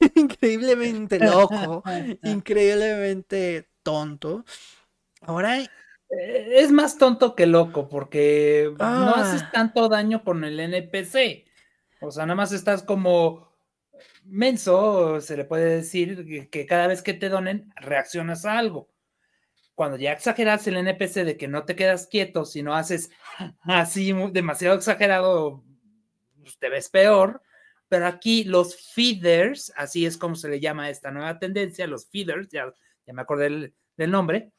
[laughs] increíblemente loco, [laughs] increíblemente tonto, ahora eh, es más tonto que loco porque no haces ah. tanto daño con el NPC. O sea, nada más estás como menso, se le puede decir que cada vez que te donen reaccionas a algo. Cuando ya exageras el NPC de que no te quedas quieto, sino haces [laughs] así demasiado exagerado, pues, te ves peor. Pero aquí los feeders, así es como se le llama a esta nueva tendencia, los feeders, ya, ya me acordé del, nombre.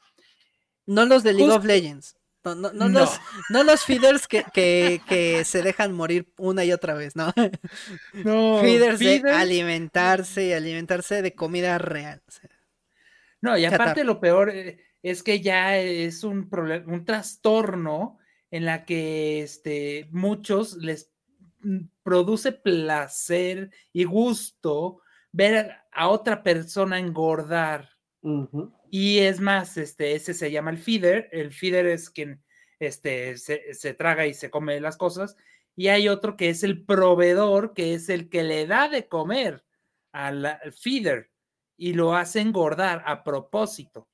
No los de League of Legends. No, no, no, Los, no los feeders que, que, que, se dejan morir una y otra vez, ¿no? [laughs] no feeders, de alimentarse y alimentarse de comida real. no, y aparte lo peor eh, es que ya es un problema, un trastorno en la que este, muchos les produce placer y gusto ver a otra persona engordar. Y es más, este, ese se llama el feeder. El feeder es quien este, se, traga y se come las cosas. Y hay otro que es el proveedor, que es el que le da de comer al, feeder y lo hace engordar a propósito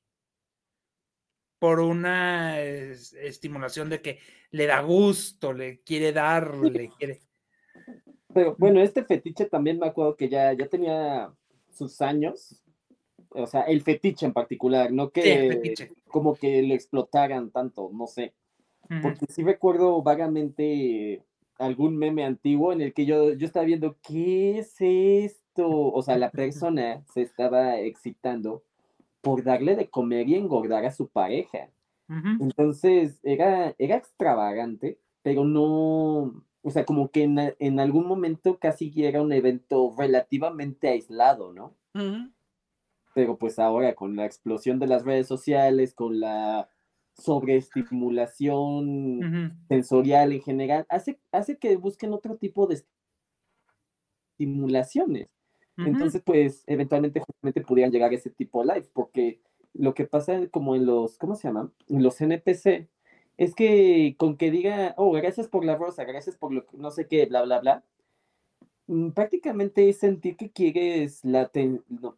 por una estimulación de que le da gusto, le quiere dar, le quiere. Pero bueno, este fetiche también me acuerdo que ya, ya tenía sus años, o sea, el fetiche en particular, no que como que lo explotaran tanto, no sé. Porque sí recuerdo vagamente algún meme antiguo en el que yo, yo estaba viendo, ¿qué es esto? O sea, la persona [laughs] se estaba excitando por darle de comer y engordar a su pareja. Entonces, era, era extravagante, pero no, o sea, como que en, algún momento casi era un evento relativamente aislado, ¿no? pero pues ahora con la explosión de las redes sociales, con la sobreestimulación sensorial en general, hace, hace que busquen otro tipo de simulaciones. Entonces, pues, eventualmente justamente pudieran llegar a ese tipo de live, porque lo que pasa como en los, ¿cómo se llaman? En los NPC, es que con que diga, oh, gracias por la rosa, gracias por lo no sé qué, bla, bla, bla, mm, prácticamente es sentir que quieres la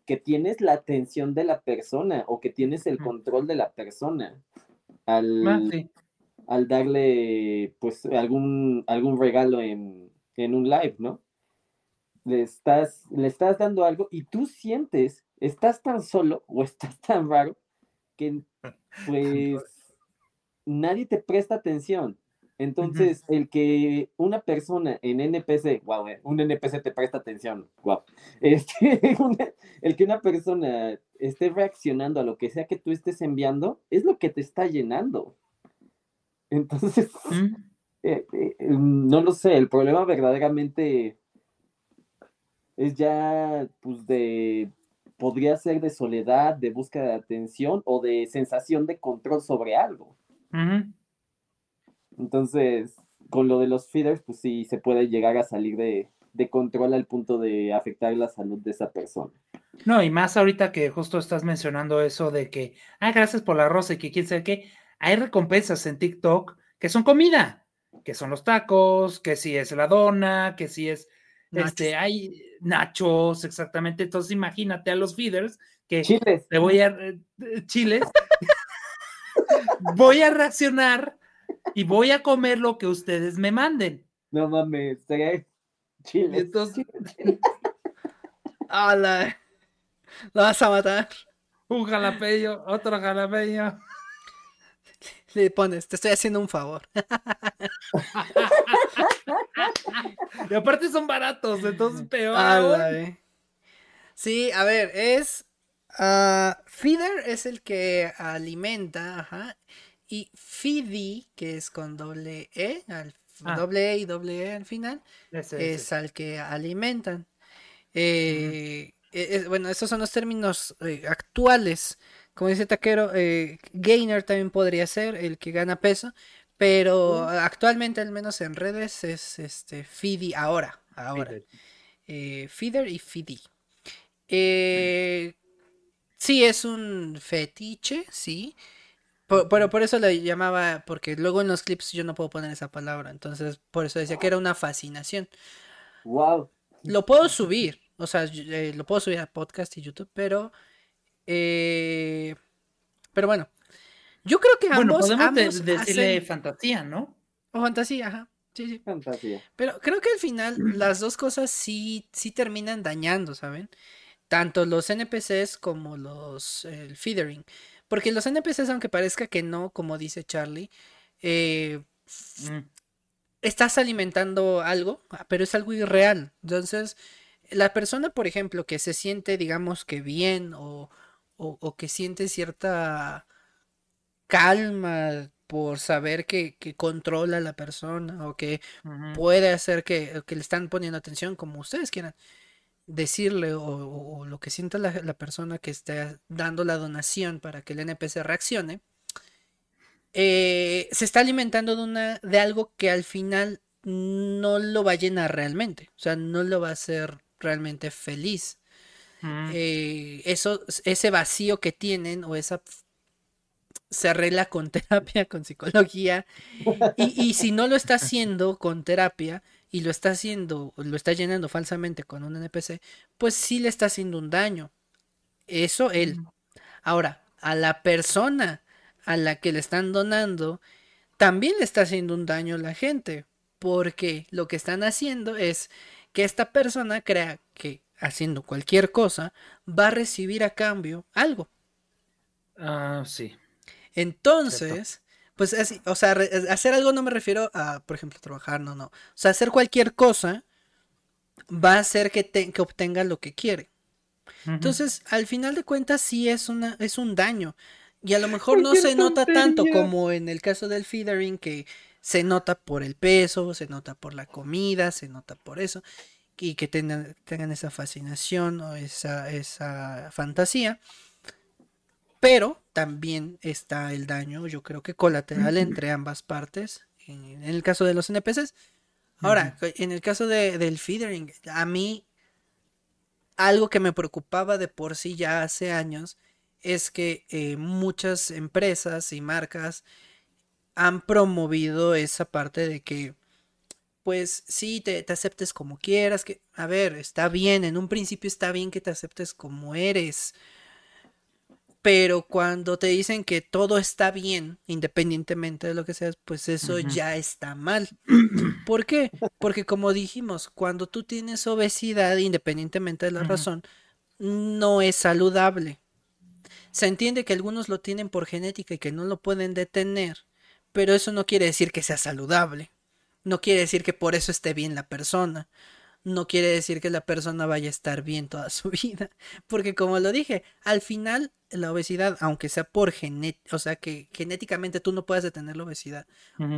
que tienes la atención de la persona o que tienes el control de la persona al, ah, al darle pues algún, algún regalo en, en un live, ¿no? Le estás, le estás dando algo y tú sientes, estás tan solo o estás tan raro que [laughs] pues nadie te presta atención. Entonces, el que una persona en NPC, wow, eh, un NPC te presta atención, wow. [laughs] Este, el que una persona esté reaccionando a lo que sea que tú estés enviando, es lo que te está llenando. Entonces, [laughs] eh, eh, no lo sé, el problema verdaderamente es ya, pues, de, podría ser de soledad, de búsqueda de atención o de sensación de control sobre algo. Entonces, con lo de los feeders, pues sí se puede llegar a salir de, control al punto de afectar la salud de esa persona. No, y más ahorita que justo estás mencionando eso de que, ah, gracias por la rosa y que quién sabe qué, hay recompensas en TikTok que son comida, que son los tacos, que si es la dona, que si es, este, hay nachos, exactamente. Entonces imagínate a los feeders que chiles. te voy a, eh, chiles, voy a reaccionar y voy a comer lo que ustedes me manden. No mames, chile. Entonces, ¡Hala! [laughs] Lo vas a matar. Un jalapeño, otro jalapeño. Le pones, te estoy haciendo un favor. [laughs] y aparte son baratos, entonces peor. sí, a ver, es Uh, feeder es el que alimenta, ajá. Y feedy, que es con doble E, al, ah. doble E y doble E al final, es al que alimentan. Eh, e, bueno, esos son los términos eh, actuales. Como dice Taquero, eh, gainer también podría ser el que gana peso, pero actualmente, al menos en redes, es este feedy ahora. ahora. feeder y feedy. Eh, Sí, es un fetiche, sí. pero por eso le llamaba, porque luego en los clips yo no puedo poner esa palabra, entonces por eso decía que era una fascinación. Wow. Lo puedo subir, o sea, eh, lo puedo subir a podcast y YouTube, pero eh, pero bueno, yo creo que ambos, bueno, podemos decirle fantasía, ¿no? O fantasía, ajá. Sí, sí. Fantasía. Pero creo que al final [clears throat] las dos cosas sí, sí terminan dañando, ¿saben? Tanto los NPCs como los el feedering. Porque los NPCs, aunque parezca que no, como dice Charlie, eh, mm. estás alimentando algo, ah, pero es algo irreal. Entonces, la persona, por ejemplo, que se siente, digamos que bien o, o, que siente cierta calma por saber que, que, controla a la persona o que puede hacer que, que, le están poniendo atención como ustedes quieran decirle o, lo que sienta la, persona que esté dando la donación para que el NPC reaccione, eh, se está alimentando de, una, de algo que al final no lo va a llenar realmente, o sea, no lo va a hacer realmente feliz. Mm. Eh, eso, ese vacío que tienen o esa se arregla con [laughs] terapia, con psicología, y, y si no lo está haciendo con terapia, y lo está haciendo, lo está llenando falsamente con un NPC, pues sí le está haciendo un daño. Eso él. Ahora, a la persona a la que le están donando, también le está haciendo un daño a la gente, porque lo que están haciendo es que esta persona crea que haciendo cualquier cosa va a recibir a cambio algo. Ah, sí. Entonces, pues así, o sea, hacer algo no me refiero a, por ejemplo, trabajar, no, no. O sea, hacer cualquier cosa va a hacer que, que obtenga lo que quiere. Entonces, al final de cuentas, sí es, una, es un daño. Y a lo mejor no se nota tanto como en el caso del feedering, que se nota por el peso, se nota por la comida, se nota por eso, y que tengan, tengan esa fascinación o esa, esa fantasía. Pero también está el daño, yo creo que colateral entre ambas partes, en el caso de los NPCs. Ahora, en el caso de, del feedering, a mí algo que me preocupaba de por sí ya hace años es que eh, muchas empresas y marcas han promovido esa parte de que pues sí, te, te, aceptes como quieras, que, a ver, está bien, en un principio está bien que te aceptes como eres, pero cuando te dicen que todo está bien, independientemente de lo que seas, pues eso ya está mal. [clears throat] ¿Por qué? Porque como dijimos, cuando tú tienes obesidad, independientemente de la razón, no es saludable. Se entiende que algunos lo tienen por genética y que no lo pueden detener, pero eso no quiere decir que sea saludable. No quiere decir que por eso esté bien la persona no quiere decir que la persona vaya a estar bien toda su [laughs] vida. Porque como lo dije, al final la obesidad, aunque sea por genética, o sea, que genéticamente tú no puedas detener la obesidad,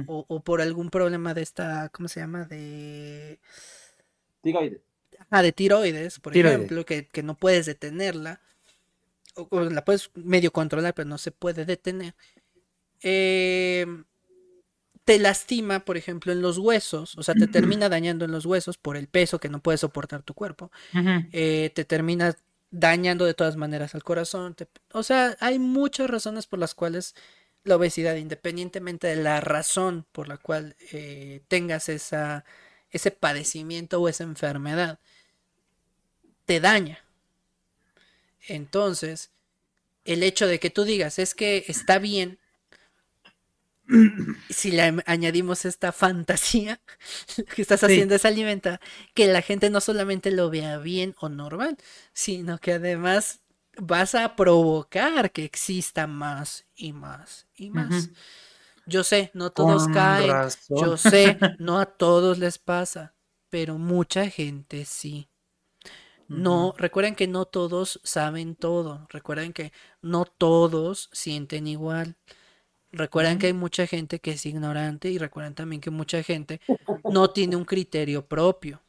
o, por algún problema de esta, ¿cómo se llama? De... Tiroides. Ah, de tiroides, por ejemplo, que, que, no puedes detenerla, o, la puedes medio controlar, pero no se puede detener. Eh, te lastima, por ejemplo, en los huesos, o sea, te termina dañando en los huesos por el peso que no puede soportar tu cuerpo, eh, te termina dañando de todas maneras al corazón, o sea, hay muchas razones por las cuales la obesidad, independientemente de la razón por la cual eh, tengas esa, ese padecimiento o esa enfermedad, te daña. Entonces, el hecho de que tú digas es que está bien si le añadimos esta fantasía, que estás haciendo es alimentar que la gente no solamente lo vea bien o normal, sino que además vas a provocar que exista más y más y más. Yo sé, no todos caen, yo sé, [laughs] no a todos les pasa, pero mucha gente sí. No, recuerden que no todos saben todo, recuerden que no todos sienten igual. Recuerden que hay mucha gente que es ignorante y recuerden también que mucha gente no tiene un criterio propio.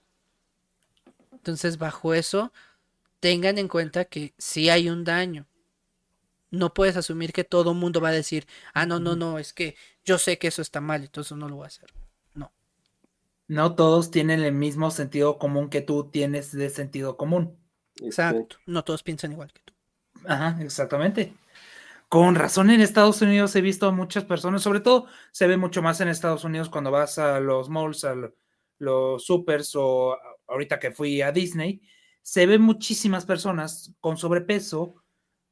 Entonces, bajo eso, tengan en cuenta que si hay un daño. No puedes asumir que todo el mundo va a decir, ah, no, no, no, es que yo sé que eso está mal, entonces no lo voy a hacer. No. No todos tienen el mismo sentido común que tú tienes de sentido común. Exacto. No todos piensan igual que tú. Ajá, exactamente. Con razón en Estados Unidos he visto a muchas personas, sobre todo se ve mucho más en Estados Unidos cuando vas a los malls, a los supers o ahorita que fui a Disney, se ven muchísimas personas con sobrepeso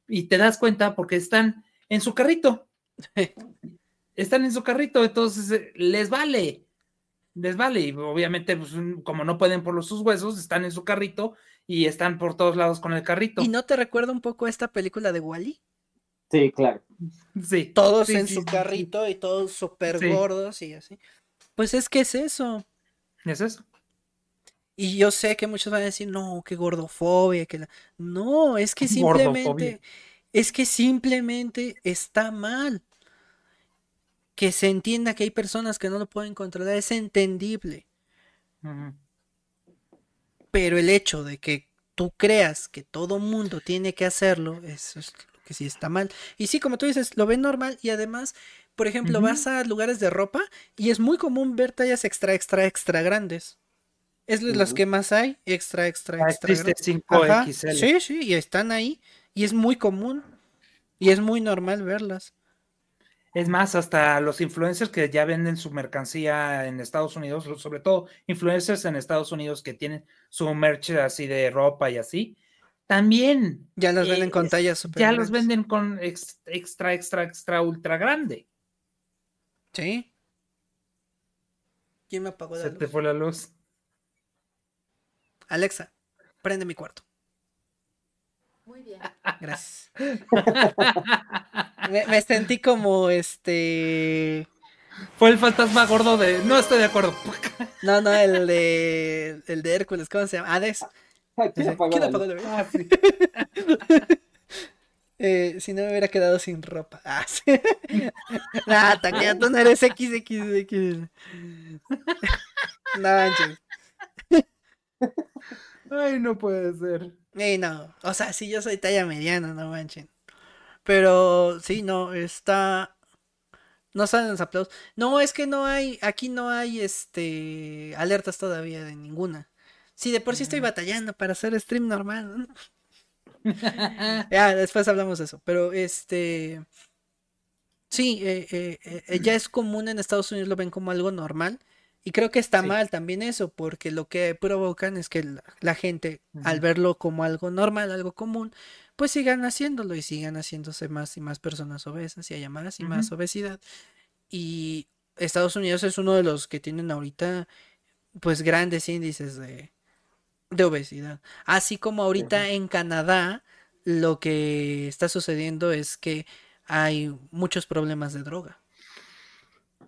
y te das cuenta porque están en su carrito. [laughs] están en su carrito, entonces eh, les vale, les vale. Y obviamente, pues, como no pueden por los, sus huesos, están en su carrito y están por todos lados con el carrito. ¿Y no te recuerda un poco esta película de Wally? Sí, claro. Sí. Todos en su carrito y todos súper gordos y así. Pues es que es eso. Es eso. Y yo sé que muchos van a decir, no, qué gordofobia, que No, es que [laughs] simplemente, es que simplemente está mal. Que se entienda que hay personas que no lo pueden controlar, es entendible. Pero el hecho de que tú creas que todo mundo tiene que hacerlo, eso es que sí está mal. Y sí, como tú dices, lo ven normal y además, por ejemplo, vas a lugares de ropa y es muy común ver tallas extra, extra, extra grandes. Es las que más hay, extra, extra, ah, extra. Sí, sí, y están ahí y es muy común y es muy normal verlas. Es más, hasta los influencers que ya venden su mercancía en Estados Unidos, sobre todo influencers enEstados Unidos que tienen su merch así de ropa y así, también. Ya los venden con tallas super Ya los venden con extra, extra, extra, ultra grande. Sí. ¿Quién me apagó la Se te fue la luz. Alexa, prende mi cuarto. Muy bien. [laughs] Gracias. me, sentí como este. Fue el fantasma gordo de. No estoy de acuerdo. no, no, el de. El de Hércules, ¿cómo se llama? Hades. ¿Quién apagó ah, [laughs] eh, si no me hubiera quedado sin ropa. [laughs] Ah, sí. [laughs] nah, tú no eres XXX. no manches. Ay, no puede ser. Ey, no. O sea, sí, yo soy talla mediana, no manchen. Pero sí, no, está. No salen los aplausos. No, es que no hay. Aquí no hay este. alertas todavía de ninguna. Si de por sí estoy batallando para hacer stream normal. [laughs] ya, después hablamos de eso. Pero este. Sí, eh, eh, eh, ya es común en Estados Unidos, lo ven como algo normal. Y creo que está mal también eso, porque lo que provocan es que la, gente, al verlo como algo normal, algo común, pues sigan haciéndolo y sigan haciéndose más y más personas obesas y haya más y más obesidad. Y Estados Unidos es uno de los que tienen ahorita, pues, grandes índices de, de obesidad. Así como ahorita en Canadá, lo que está sucediendo es que hay muchos problemas de droga.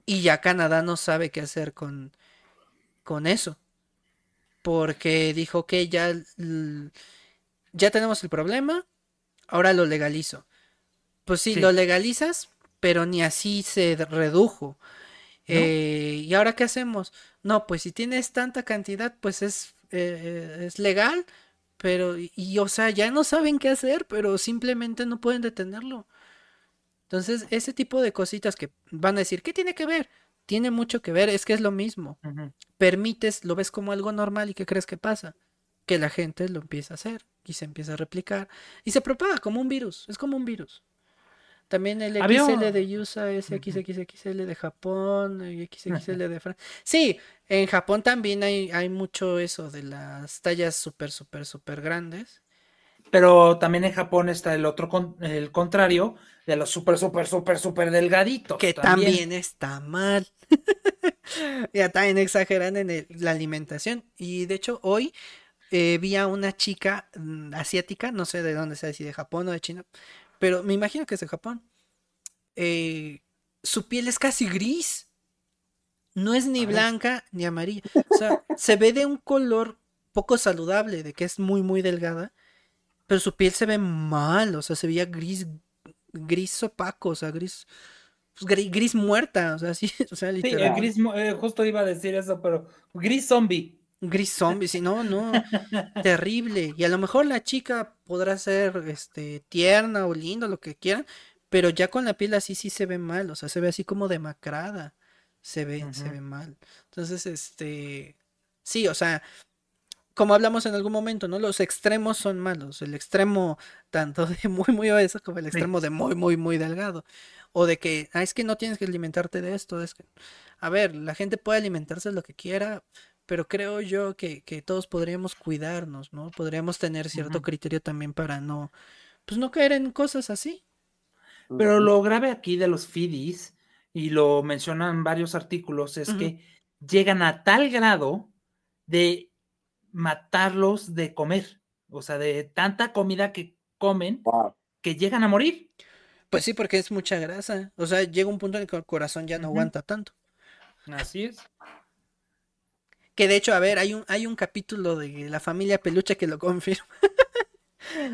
Y ya Canadá no sabe qué hacer con, con eso. Porque dijo que ya, ya tenemos el problema, ahora lo legalizo. Pues sí, lo legalizas, pero ni así se redujo. Eh, ¿Y ahora qué hacemos? No, pues si tienes tanta cantidad, pues es, eh, es legal, pero, y o sea, ya no saben qué hacer, pero simplemente no pueden detenerlo. Entonces, ese tipo de cositas que van a decir, ¿qué tiene que ver? Tiene mucho que ver, es que es lo mismo. Permites, lo ves como algo normal y ¿qué crees que pasa? Que la gente lo empieza a hacer y se empieza a replicar y se propaga como un virus, es como un virus. También el XL de USA es XXXL de Japón XXL de Francia. Sí, en Japón también hay, hay mucho eso de las tallas súper, súper, súper grandes. Pero también en Japón está el otro, el contrario, de los súper, súper, súper, súper delgaditos. Que también, está mal. [laughs] ya también exageran en la alimentación. Y de hecho, hoy eh, vi a una chica mm, asiática, no sé de dónde sea, si de Japón o de China, pero me imagino que es de Japón. Eh, su piel es casi gris. No es ni blanca ni amarilla. O sea, [laughs] se ve de un color poco saludable, de que es muy, muy delgada. Pero su piel se ve mal, o sea, se veía gris, gris opaco, o sea, gris, pues, gris, muerta, o sea, [laughs] sí, o sea, literal. Sí, gris, eh, justo iba a decir eso, pero gris zombie. Gris zombie, sí, no, no, terrible. Y a lo mejor la chica podrá ser, este, tierna o linda, lo que quieran, pero ya con la piel así sí se ve mal, o sea, se ve así como demacrada, se ve, se ve mal. Entonces, este, sí, o sea, como hablamos en algún momento, ¿no? Los extremos son malos. El extremo tanto de muy, muy obeso como el extremo de muy, muy, muy delgado. O de que, ah, es que no tienes que alimentarte de esto. Es que... A ver, la gente puede alimentarse de lo que quiera, pero creo yo que, todos podríamos cuidarnos, ¿no? Podríamos tener cierto criterio también para no, pues no caer en cosas así. Pero lo grave aquí de los FIDIs, y lo mencionan varios artículos, es que llegan a tal grado de matarlos de comer, o sea, de tanta comida que comen que llegan a morir. Pues sí, porque es mucha grasa. O sea, llega un punto en que el corazón ya no aguanta tanto. Así es. Que de hecho, a ver, hay un, hay un capítulo de la familia peluche que lo [laughs] confirma.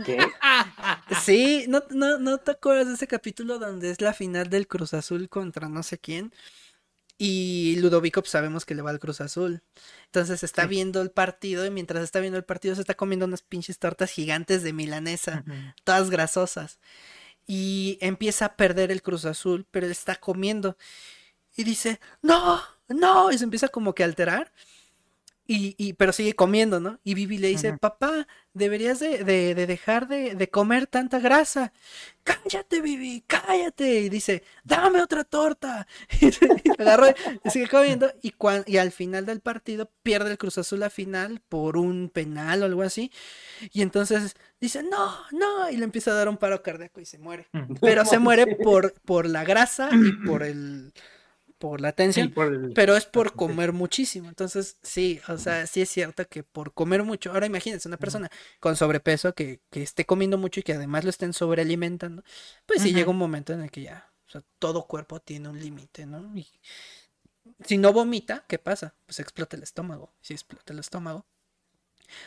¿Qué? [laughs] sí, ¿no, no, ¿no te acuerdas de ese capítulo donde es la final del Cruz Azul contra no sé quién? Y Ludovico pues, sabemos que le va al Cruz Azul. Entonces está viendo el partido y mientras está viendo el partido se está comiendo unas pinches tortas gigantes de milanesa, todas grasosas. Y empieza a perder el Cruz Azul, pero él está comiendo. Y dice, no, no, y se empieza como que a alterar. Y, pero sigue comiendo, ¿no? Y Vivi le dice, papá, deberías de, dejar de, comer tanta grasa. Cállate, Vivi, cállate. Y dice, dame otra torta. [laughs] y agarró y sigue comiendo. Y, y al final del partido pierde el Cruz Azul la final por un penal o algo así. Y entonces dice, no, no. Y le empieza a dar un paro cardíaco y se muere. Pero se [laughs] muere por, por la grasa y por [clears throat] el por la tensión, pero es por comer muchísimo. Entonces, sí, o sea, sí es cierto que por comer mucho, ahora imagínense una persona con sobrepeso que, que esté comiendo mucho y que además lo estén sobrealimentando, pues sí llega un momento en el que ya, o sea, todo cuerpo tiene un límite, ¿no? Y si no vomita, ¿qué pasa? Pues explota el estómago. Si explota el estómago.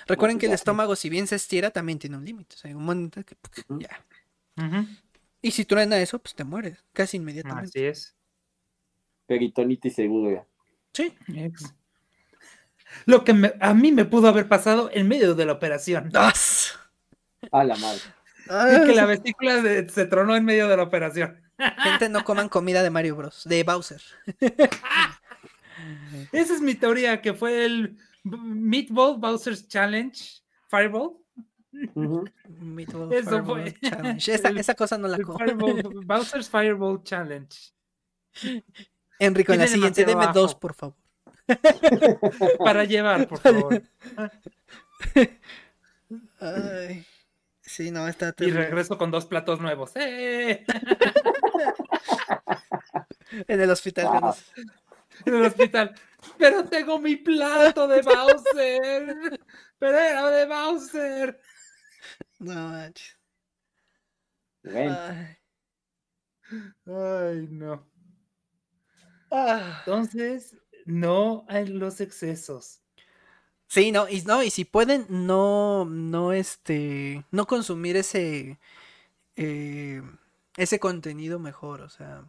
Recuerden que el estómago, si bien se estira, también tiene un límite. O sea, hay un momento que ya. Y si truena eso, pues te mueres casi inmediatamente. Así es peritonitis seguro. Sí. Lo que a mí me pudo haber pasado en medio de la operación. A la madre. Y que la vesícula se tronó en medio de la operación. Gente, no coman comida de Mario Bros. De Bowser. [laughs] Esa es mi teoría, que fue el Meatball Bowser's Challenge, Fireball. Meatball Fireball Challenge. Esa, esa, cosa no la Fireball, [laughs] Bowser's Fireball Challenge. Enrico, en la siguiente, deme dos, por favor. [laughs] Para llevar, por favor. Ay. Sí, no, está Y regreso con dos platos nuevos. ¡Eh! en el hospital. En el hospital. Pero tengo mi plato de Bowser. Pero era de Bowser. No manches. Ay. no. Ah. Entonces, no hay los excesos. Sí, no, y no, y si pueden no, no, este, no consumir ese, eh, ese contenido mejor, o sea,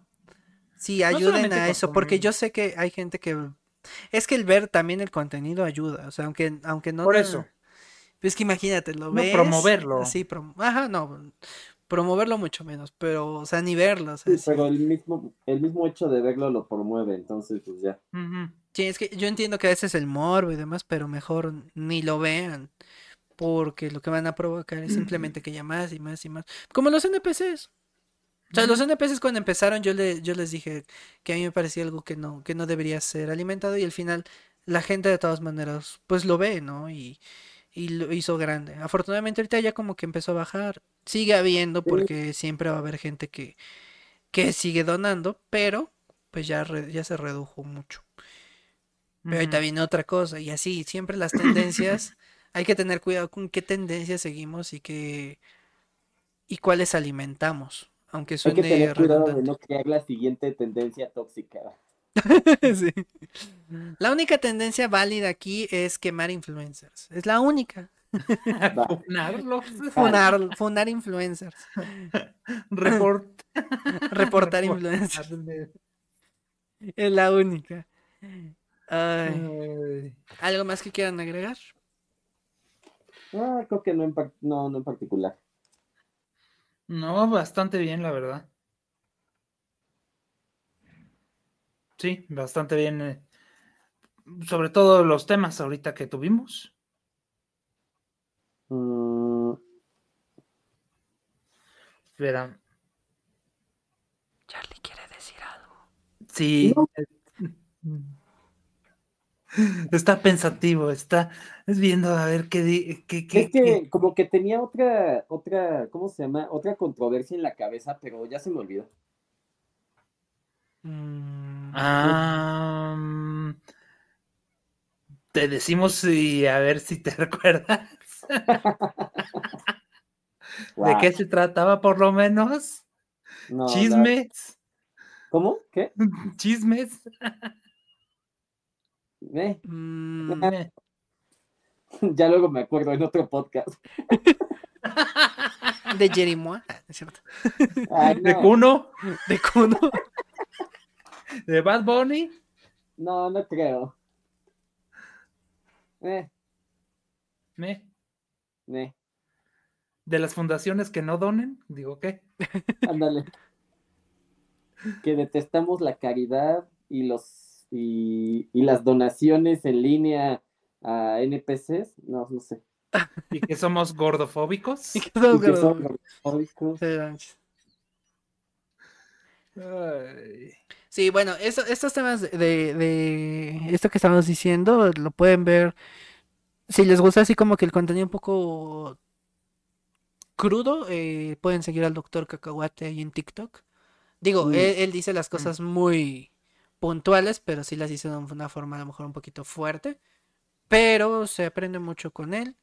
sí, ayuden a eso, porque yo sé que hay gente que, es que el ver también el contenido ayuda, o sea, aunque, aunque no. Por eso. Es que imagínate, lo ves. promoverlo. Sí, ajá, no, promoverlo mucho menos, pero, o sea, ni verlo. sí, pero el mismo, el mismo hecho de verlo lo promueve, entonces, pues ya. Sí, es que yo entiendo que a veces el morbo y demás, pero mejor ni lo vean. Porque lo que van a provocar es simplemente que haya más y más y más. Como los NPCs. O sea, los NPCs cuando empezaron yo, le, yo les dije que a mí me parecía algo que no, que no debería ser alimentado y al final la gente de todas maneras pues lo ve, ¿no? Y, y lo hizo grande. Afortunadamente ahorita ya como que empezó a bajar. Sigue habiendo porque siempre va a haber gente que, que sigue donando, pero pues ya, ya se redujo mucho. Pero ahorita viene otra cosa y así, siempre las [laughs] tendencias, hay que tener cuidado con qué tendencias seguimos y qué y cuáles alimentamos, aunque suene Hay que tener cuidado de no crear la siguiente tendencia tóxica. [laughs] sí. La única tendencia válida aquí es quemar influencers. Es la única. [laughs] Funarlos. Funar, funar influencers. [laughs] Report. [laughs] Reportar influencers. Es la única. ¿Algo más que quieran agregar? Ah, creo que no en, no, no en particular. No, bastante bien, la verdad. Sí, bastante bien. Eh, sobre todo los temas ahorita que tuvimos. Mm. Espera. Charlie quiere decir algo. Sí. [laughs] Está pensativo, está viendo a ver qué, qué, Es que como que tenía otra, otra, ¿cómo se llama? Otra controversia en la cabeza, pero ya se me olvidó. Mm, ah, te decimos y a ver si te [laughs] recuerdas. [laughs] ¿De qué se trataba por lo menos? Chismes. ¿Cómo? ¿Qué? [laughs] Chismes. Mm, [laughs] ya luego me acuerdo en otro podcast. De Jerimois, ¿es cierto? ¿De Kuno? ¿De Kuno? ¿De Bad Bunny? No, no creo. Eh. ¿Me? Eh. ¿De las fundaciones que no donen? Digo, ¿qué? [laughs] Ándale. que detestamos la caridad y los y, las donaciones en línea a NPCs, no, no sé. ¿Y que somos gordofóbicos? [laughs] ¿Y que somos, gordofóbicos? Sí, bueno, estos temas de, de, esto que estamos diciendo lo pueden ver. Si les gusta así como que el contenido un poco crudo, eh, pueden seguir al doctor Cacahuate ahí en TikTok. Digo, mm. él, dice las cosas muy puntuales, pero sí las hice de una forma a lo mejor un poquito fuerte. Pero se aprende mucho con él.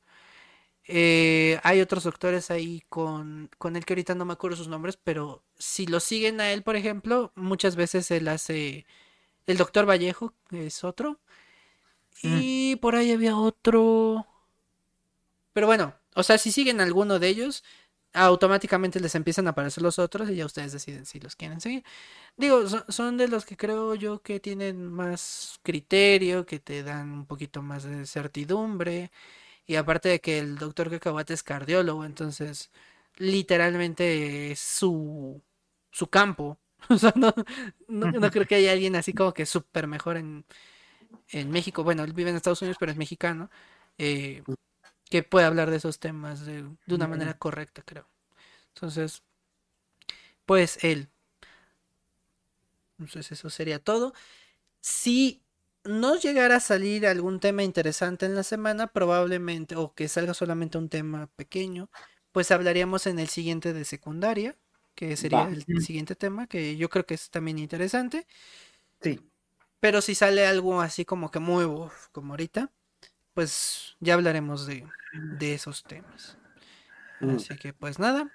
Eh, hay otros doctores ahí con, con él que ahorita no me acuerdo sus nombres, pero si lo siguen a él, por ejemplo, muchas veces él hace... El doctor Vallejo es otro. Mm. Y por ahí había otro... Pero bueno, o sea, si siguen alguno de ellos, automáticamente les empiezan a aparecer los otros y ya ustedes deciden si los quieren seguir. Digo, son, de los que creo yo que tienen más criterio, que te dan un poquito más de certidumbre. Y aparte de que el doctor Cacahuate es cardiólogo, entonces literalmente es su, su campo. [laughs] O sea, no, no, creo que haya alguien así como que súper mejor en, en México, bueno, él vive en Estados Unidos, pero es mexicano, eh, que puede hablar de esos temas de, de una manera correcta, creo. Entonces, pues él. Entonces eso sería todo. Si no llegara a salir algún tema interesante en la semana, probablemente, o que salga solamente un tema pequeño, pues hablaríamos en el siguiente de secundaria, que sería el siguiente tema, que yo creo que es también interesante. Sí. Pero si sale algo así como que muy como ahorita, pues ya hablaremos de, de esos temas. Mm. Así que pues nada.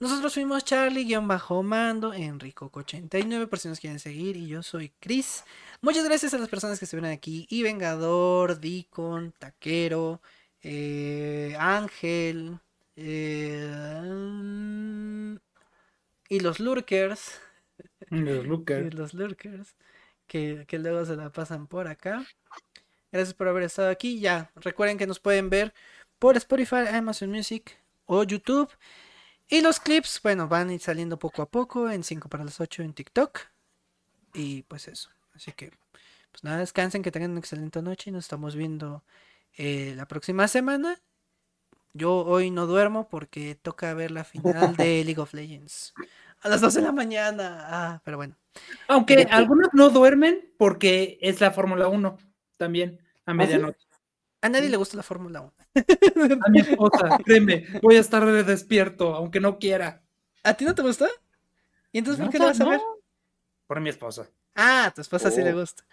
Nosotros fuimos Charlie-Mando, Enrico89 por si nos quieren seguir, y yo soy Chris. Muchas gracias a las personas que estuvieron aquí, y Vengador, Dicon, Taquero, eh, Ángel, eh, y los Lurkers. [laughs] Los Lurkers. los Lurkers, que, que luego se la pasan por acá. Gracias por haber estado aquí. Ya, recuerden que nos pueden ver por Spotify, Amazon Music o YouTube. Y los clips, bueno, van a ir saliendo poco a poco en 5 para las 8 en TikTok. Y pues eso. Así que, pues nada, descansen, que tengan una excelente noche y nos estamos viendo eh, la próxima semana. Yo hoy no duermo porque toca ver la final de [laughs] League of Legends. A las 12 de la mañana. Ah, pero bueno. Aunque algunos no duermen porque es la Fórmula 1 también a medianoche. A nadie le gusta la Fórmula 1. A mi esposa, créeme, voy a estar despierto, aunque no quiera. ¿A ti no te gusta? ¿Y entonces por qué la vas a no. ver? Por mi esposa. Ah, a tu esposa sí le Oh. gusta.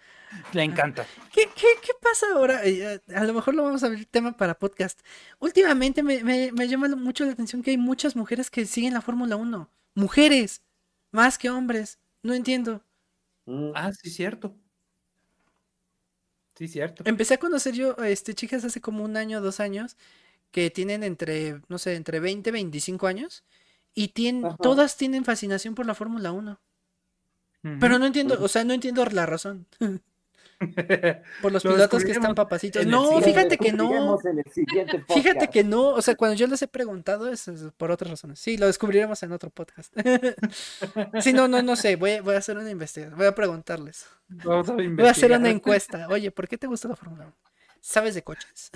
Le encanta. ¿Qué, qué, qué pasa ahora? Eh, A lo mejor lo vamos a ver tema para podcast. Últimamente me, me, me llama mucho la atención que hay muchas mujeres que siguen la Fórmula 1. Mujeres, más que hombres. No entiendo. Mm. Ah, sí, cierto. Sí, cierto. Empecé a conocer yo este, chicas hace como un año, dos años, que tienen entre, no sé, entre 20 y 25 años. Y tienen, Ajá. todas tienen fascinación por la Fórmula 1. Pero no entiendo, o sea, no entiendo la razón. [laughs] [laughs] Por los Lo pilotos que están papacitos. No, fíjate que no. [laughs] Fíjate que no. O sea, cuando yo les he preguntado es, por otras razones. Sí, lo descubriremos en otro podcast. [laughs] Sí, no, no, no sé. Voy, voy a hacer una investigación. Voy a preguntarles. Vamos a Voy a hacer una encuesta. Oye, ¿por qué te gusta la Fórmula 1? ¿Sabes de coches?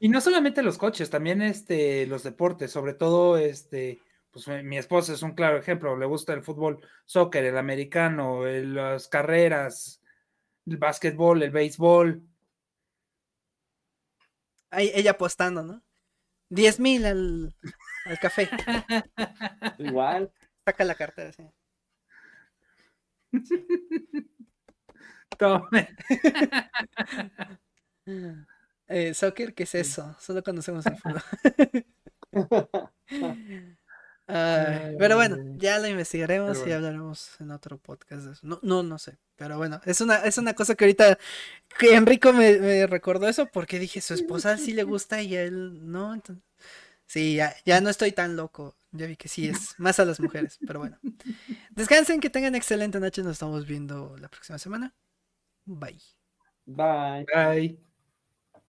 Y no solamente los coches, también este, los deportes, sobre todo este, pues mi, mi esposa es un claro ejemplo, le gusta el fútbol, soccer, el americano, el- las carreras, el básquetbol, el béisbol. Ahí, ella apostando, ¿no? 10 mil al, al café. Igual. Saca la cartera. sí. [laughs] Tome. [laughs] Eh, soccer, ¿qué es eso? Solo conocemos el fútbol. [laughs] Ay, pero bueno, ya lo investigaremos y hablaremos en otro podcast de eso. No, no, no sé. Pero bueno, es una, es una cosa que ahorita que Enrico me, me recordó eso porque dije, su esposa sí le gusta y a él no. Entonces, sí, ya, ya no estoy tan loco. Ya vi que sí es más a las mujeres, pero bueno. Descansen, que tengan excelente noche. Nos estamos viendo la próxima semana. Bye. Bye. Bye.